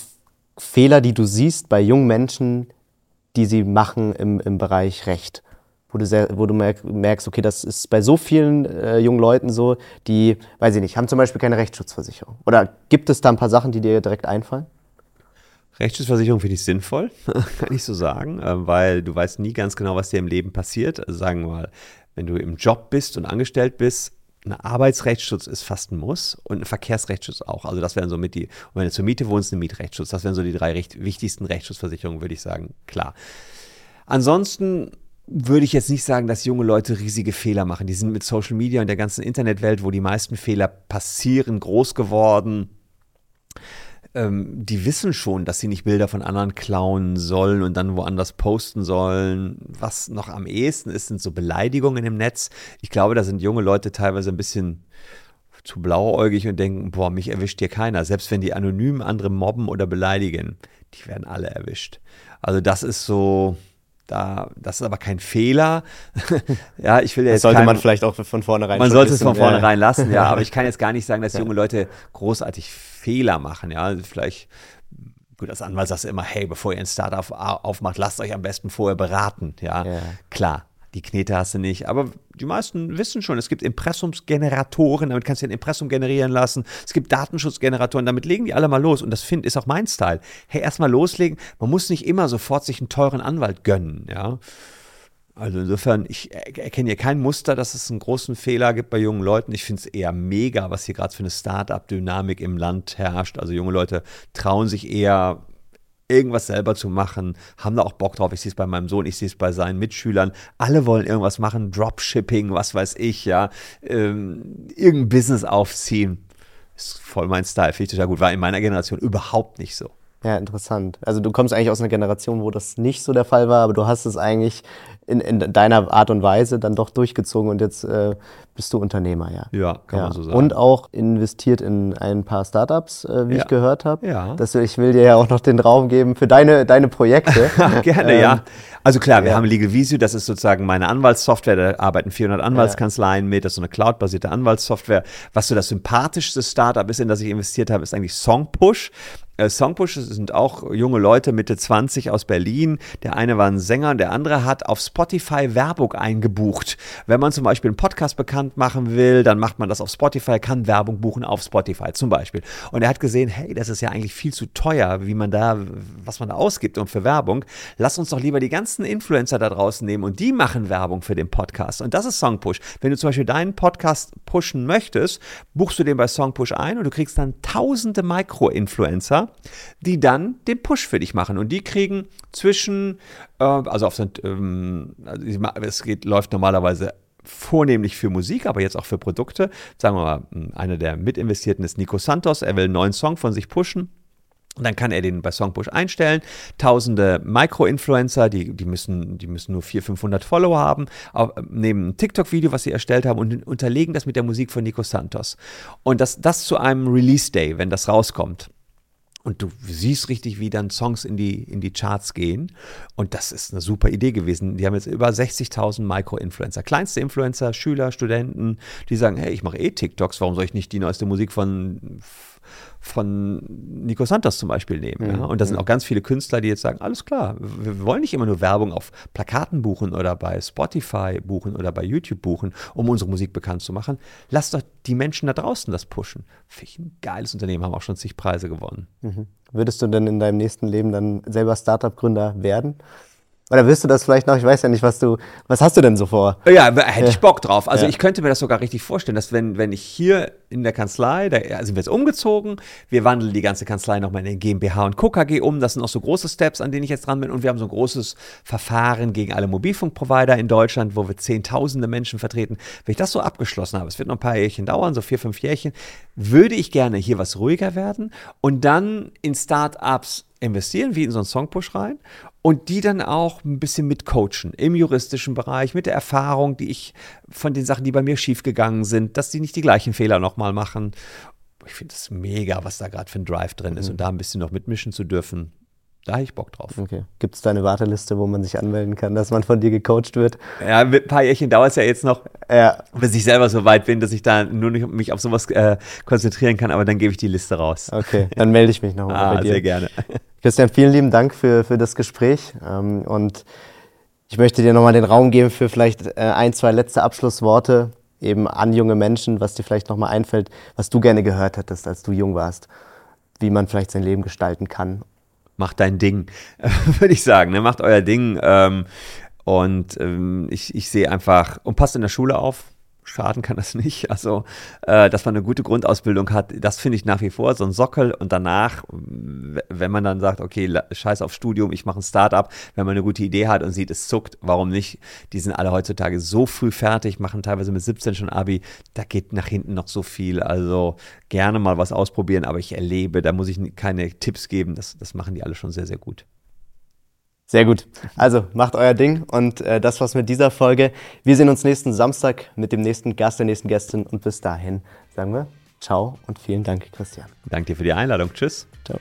Fehler, die du siehst bei jungen Menschen, die sie machen im, im Bereich Recht? Wo du, sehr, wo du merkst, okay, das ist bei so vielen äh, jungen Leuten so, die, weiß ich nicht, haben zum Beispiel keine Rechtsschutzversicherung. Oder gibt es da ein paar Sachen, die dir direkt einfallen? Rechtsschutzversicherung finde ich sinnvoll, kann ich so sagen, äh, weil du weißt nie ganz genau, was dir im Leben passiert. Also sagen wir mal, wenn du im Job bist und angestellt bist, ein Arbeitsrechtsschutz ist fast ein Muss und ein Verkehrsrechtsschutz auch. Also das wären so mit die, und wenn du zur Miete wohnst, ein Mietrechtsschutz. Das wären so die drei recht, wichtigsten Rechtsschutzversicherungen, würde ich sagen. Klar. Ansonsten würde ich jetzt nicht sagen, dass junge Leute riesige Fehler machen. Die sind mit Social Media und der ganzen Internetwelt, wo die meisten Fehler passieren, groß geworden ähm, die wissen schon, dass sie nicht Bilder von anderen klauen sollen und dann woanders posten sollen. Was noch am ehesten ist, sind so Beleidigungen im Netz. Ich glaube, da sind junge Leute teilweise ein bisschen zu blauäugig und denken, boah, mich erwischt hier keiner. Selbst wenn die anonym andere mobben oder beleidigen, die werden alle erwischt. Also das ist so, da, das ist aber kein Fehler. ja, ich will ja jetzt. Das sollte kein, man vielleicht auch von vornherein Man sollte es von vornherein ja. lassen, ja. Aber ich kann jetzt gar nicht sagen, dass junge Leute großartig Fehler machen, ja. Also vielleicht, gut, als Anwalt sagst du immer, hey, bevor ihr ein Startup aufmacht, lasst euch am besten vorher beraten, ja. ja. Klar. die Knete hast du nicht. Aber die meisten wissen schon, es gibt Impressumsgeneratoren, damit kannst du ein Impressum generieren lassen. Es gibt Datenschutzgeneratoren, damit legen die alle mal los. Und das find, ist auch mein Style. Hey, erstmal loslegen. Man muss nicht immer sofort sich einen teuren Anwalt gönnen, ja. Also insofern, ich erkenne hier kein Muster, dass es einen großen Fehler gibt bei jungen Leuten. Ich finde es eher mega, was hier gerade für eine Start-up-Dynamik im Land herrscht. Also junge Leute trauen sich eher irgendwas selber zu machen, haben da auch Bock drauf. Ich sehe es bei meinem Sohn, ich sehe es bei seinen Mitschülern. Alle wollen irgendwas machen, Dropshipping, was weiß ich, ja, ähm, irgendein Business aufziehen. Ist voll mein Style, finde ich total gut. War in meiner Generation überhaupt nicht so. Ja, interessant. Also du kommst eigentlich aus einer Generation, wo das nicht so der Fall war, aber du hast es eigentlich in, in deiner Art und Weise dann doch durchgezogen und jetzt äh, bist du Unternehmer, ja. Ja, kann ja. man so sagen. Und auch investiert in ein paar Startups, äh, wie ja. ich gehört habe. Ja. Das, ich will dir ja auch noch den Raum geben für deine, deine Projekte. Gerne, ähm, ja. Also klar, wir ja. haben Legal Visio, das ist sozusagen meine Anwaltssoftware, da arbeiten 400 Anwaltskanzleien mit, das ist so eine cloudbasierte Anwaltssoftware. Was so das sympathischste Startup ist, in das ich investiert habe, ist eigentlich Songpush. Äh, Songpush sind auch junge Leute Mitte 20 aus Berlin. Der eine war ein Sänger, der andere hat auf Spotify Werbung eingebucht. Wenn man zum Beispiel einen Podcast bekannt machen will, dann macht man das auf Spotify, kann Werbung buchen auf Spotify zum Beispiel. Und er hat gesehen, hey, das ist ja eigentlich viel zu teuer, wie man da, was man da ausgibt und für Werbung. Lass uns doch lieber die ganzen Influencer da draußen nehmen und die machen Werbung für den Podcast. Und das ist Songpush. Wenn du zum Beispiel deinen Podcast pushen möchtest, buchst du den bei Songpush ein und du kriegst dann tausende Micro-Influencer die dann den Push für dich machen. Und die kriegen zwischen, äh, also auf ähm, also es geht, läuft normalerweise vornehmlich für Musik, aber jetzt auch für Produkte. Sagen wir mal, einer der Mitinvestierten ist Nico Santos. Er will einen neuen Song von sich pushen. Und dann kann er den bei Songpush einstellen. Tausende Micro-Influencer, die, die, müssen, die müssen nur 400, 500 Follower haben, auch, nehmen ein TikTok-Video, was sie erstellt haben, und unterlegen das mit der Musik von Nico Santos. Und das, das zu einem Release-Day, wenn das rauskommt. Und du siehst richtig, wie dann Songs in die, in die Charts gehen. Und das ist eine super Idee gewesen. Die haben jetzt über 60.000 Micro-Influencer. Kleinste Influencer, Schüler, Studenten, die sagen, hey, ich mache eh TikToks, warum soll ich nicht die neueste Musik von von Nico Santos zum Beispiel nehmen. Mhm. Ja? Und da sind mhm. auch ganz viele Künstler, die jetzt sagen, alles klar, wir wollen nicht immer nur Werbung auf Plakaten buchen oder bei Spotify buchen oder bei YouTube buchen, um unsere Musik bekannt zu machen. Lass doch die Menschen da draußen das pushen. Finde ich ein geiles Unternehmen, haben auch schon zig Preise gewonnen. Mhm. Würdest du denn in deinem nächsten Leben dann selber Startup-Gründer werden? Oder wirst du das vielleicht noch? Ich weiß ja nicht, was du, was hast du denn so vor? Ja, hätte ich Bock drauf. Also ja. ich könnte mir das sogar richtig vorstellen, dass wenn, wenn ich hier in der Kanzlei, da sind wir jetzt umgezogen, wir wandeln die ganze Kanzlei nochmal in den GmbH und Co. KG um. Das sind auch so große Steps, an denen ich jetzt dran bin. Und wir haben so ein großes Verfahren gegen alle Mobilfunkprovider in Deutschland, wo wir zehntausende Menschen vertreten. Wenn ich das so abgeschlossen habe, es wird noch ein paar Jährchen dauern, so vier, fünf Jährchen, würde ich gerne hier was ruhiger werden und dann in Startups investieren, wie in so einen Songpush rein und die dann auch ein bisschen mitcoachen im juristischen Bereich, mit der Erfahrung, die ich von den Sachen, die bei mir schiefgegangen sind, dass die nicht die gleichen Fehler nochmal machen. Ich finde es mega, was da gerade für ein Drive drin ist mhm. und da ein bisschen noch mitmischen zu dürfen. Da habe ich Bock drauf. Okay. Gibt es da eine Warteliste, wo man sich anmelden kann, dass man von dir gecoacht wird? Ja, mit ein paar Jährchen dauert es ja jetzt noch, ja. bis ich selber so weit bin, dass ich da nur nicht mich auf sowas äh, konzentrieren kann, aber dann gebe ich die Liste raus. Okay, dann melde ich mich nochmal ah, bei dir. Sehr gerne. Christian, vielen lieben Dank für, für das Gespräch. Ähm, und ich möchte dir nochmal den Raum geben für vielleicht äh, ein, zwei letzte Abschlussworte eben an junge Menschen, was dir vielleicht nochmal einfällt, was du gerne gehört hättest, als du jung warst, wie man vielleicht sein Leben gestalten kann macht dein Ding, würde ich sagen. Ne? Macht euer Ding. Ähm, und ähm, ich, ich sehe einfach, und passt in der Schule auf, schaden kann das nicht. Also, äh, dass man eine gute Grundausbildung hat, das finde ich nach wie vor so ein Sockel. Und danach, wenn man dann sagt, okay, scheiß auf Studium, ich mache ein Startup, wenn man eine gute Idee hat und sieht, es zuckt, warum nicht? Die sind alle heutzutage so früh fertig, machen teilweise mit 17 schon Abi, da geht nach hinten noch so viel. Also gerne mal was ausprobieren, aber ich erlebe, da muss ich keine Tipps geben, das, das machen die alle schon sehr, sehr gut. Sehr gut. Also macht euer Ding und äh, das war's mit dieser Folge. Wir sehen uns nächsten Samstag mit dem nächsten Gast, der nächsten Gästin und bis dahin sagen wir Ciao und vielen Dank, Christian. Danke dir für die Einladung. Tschüss. Ciao.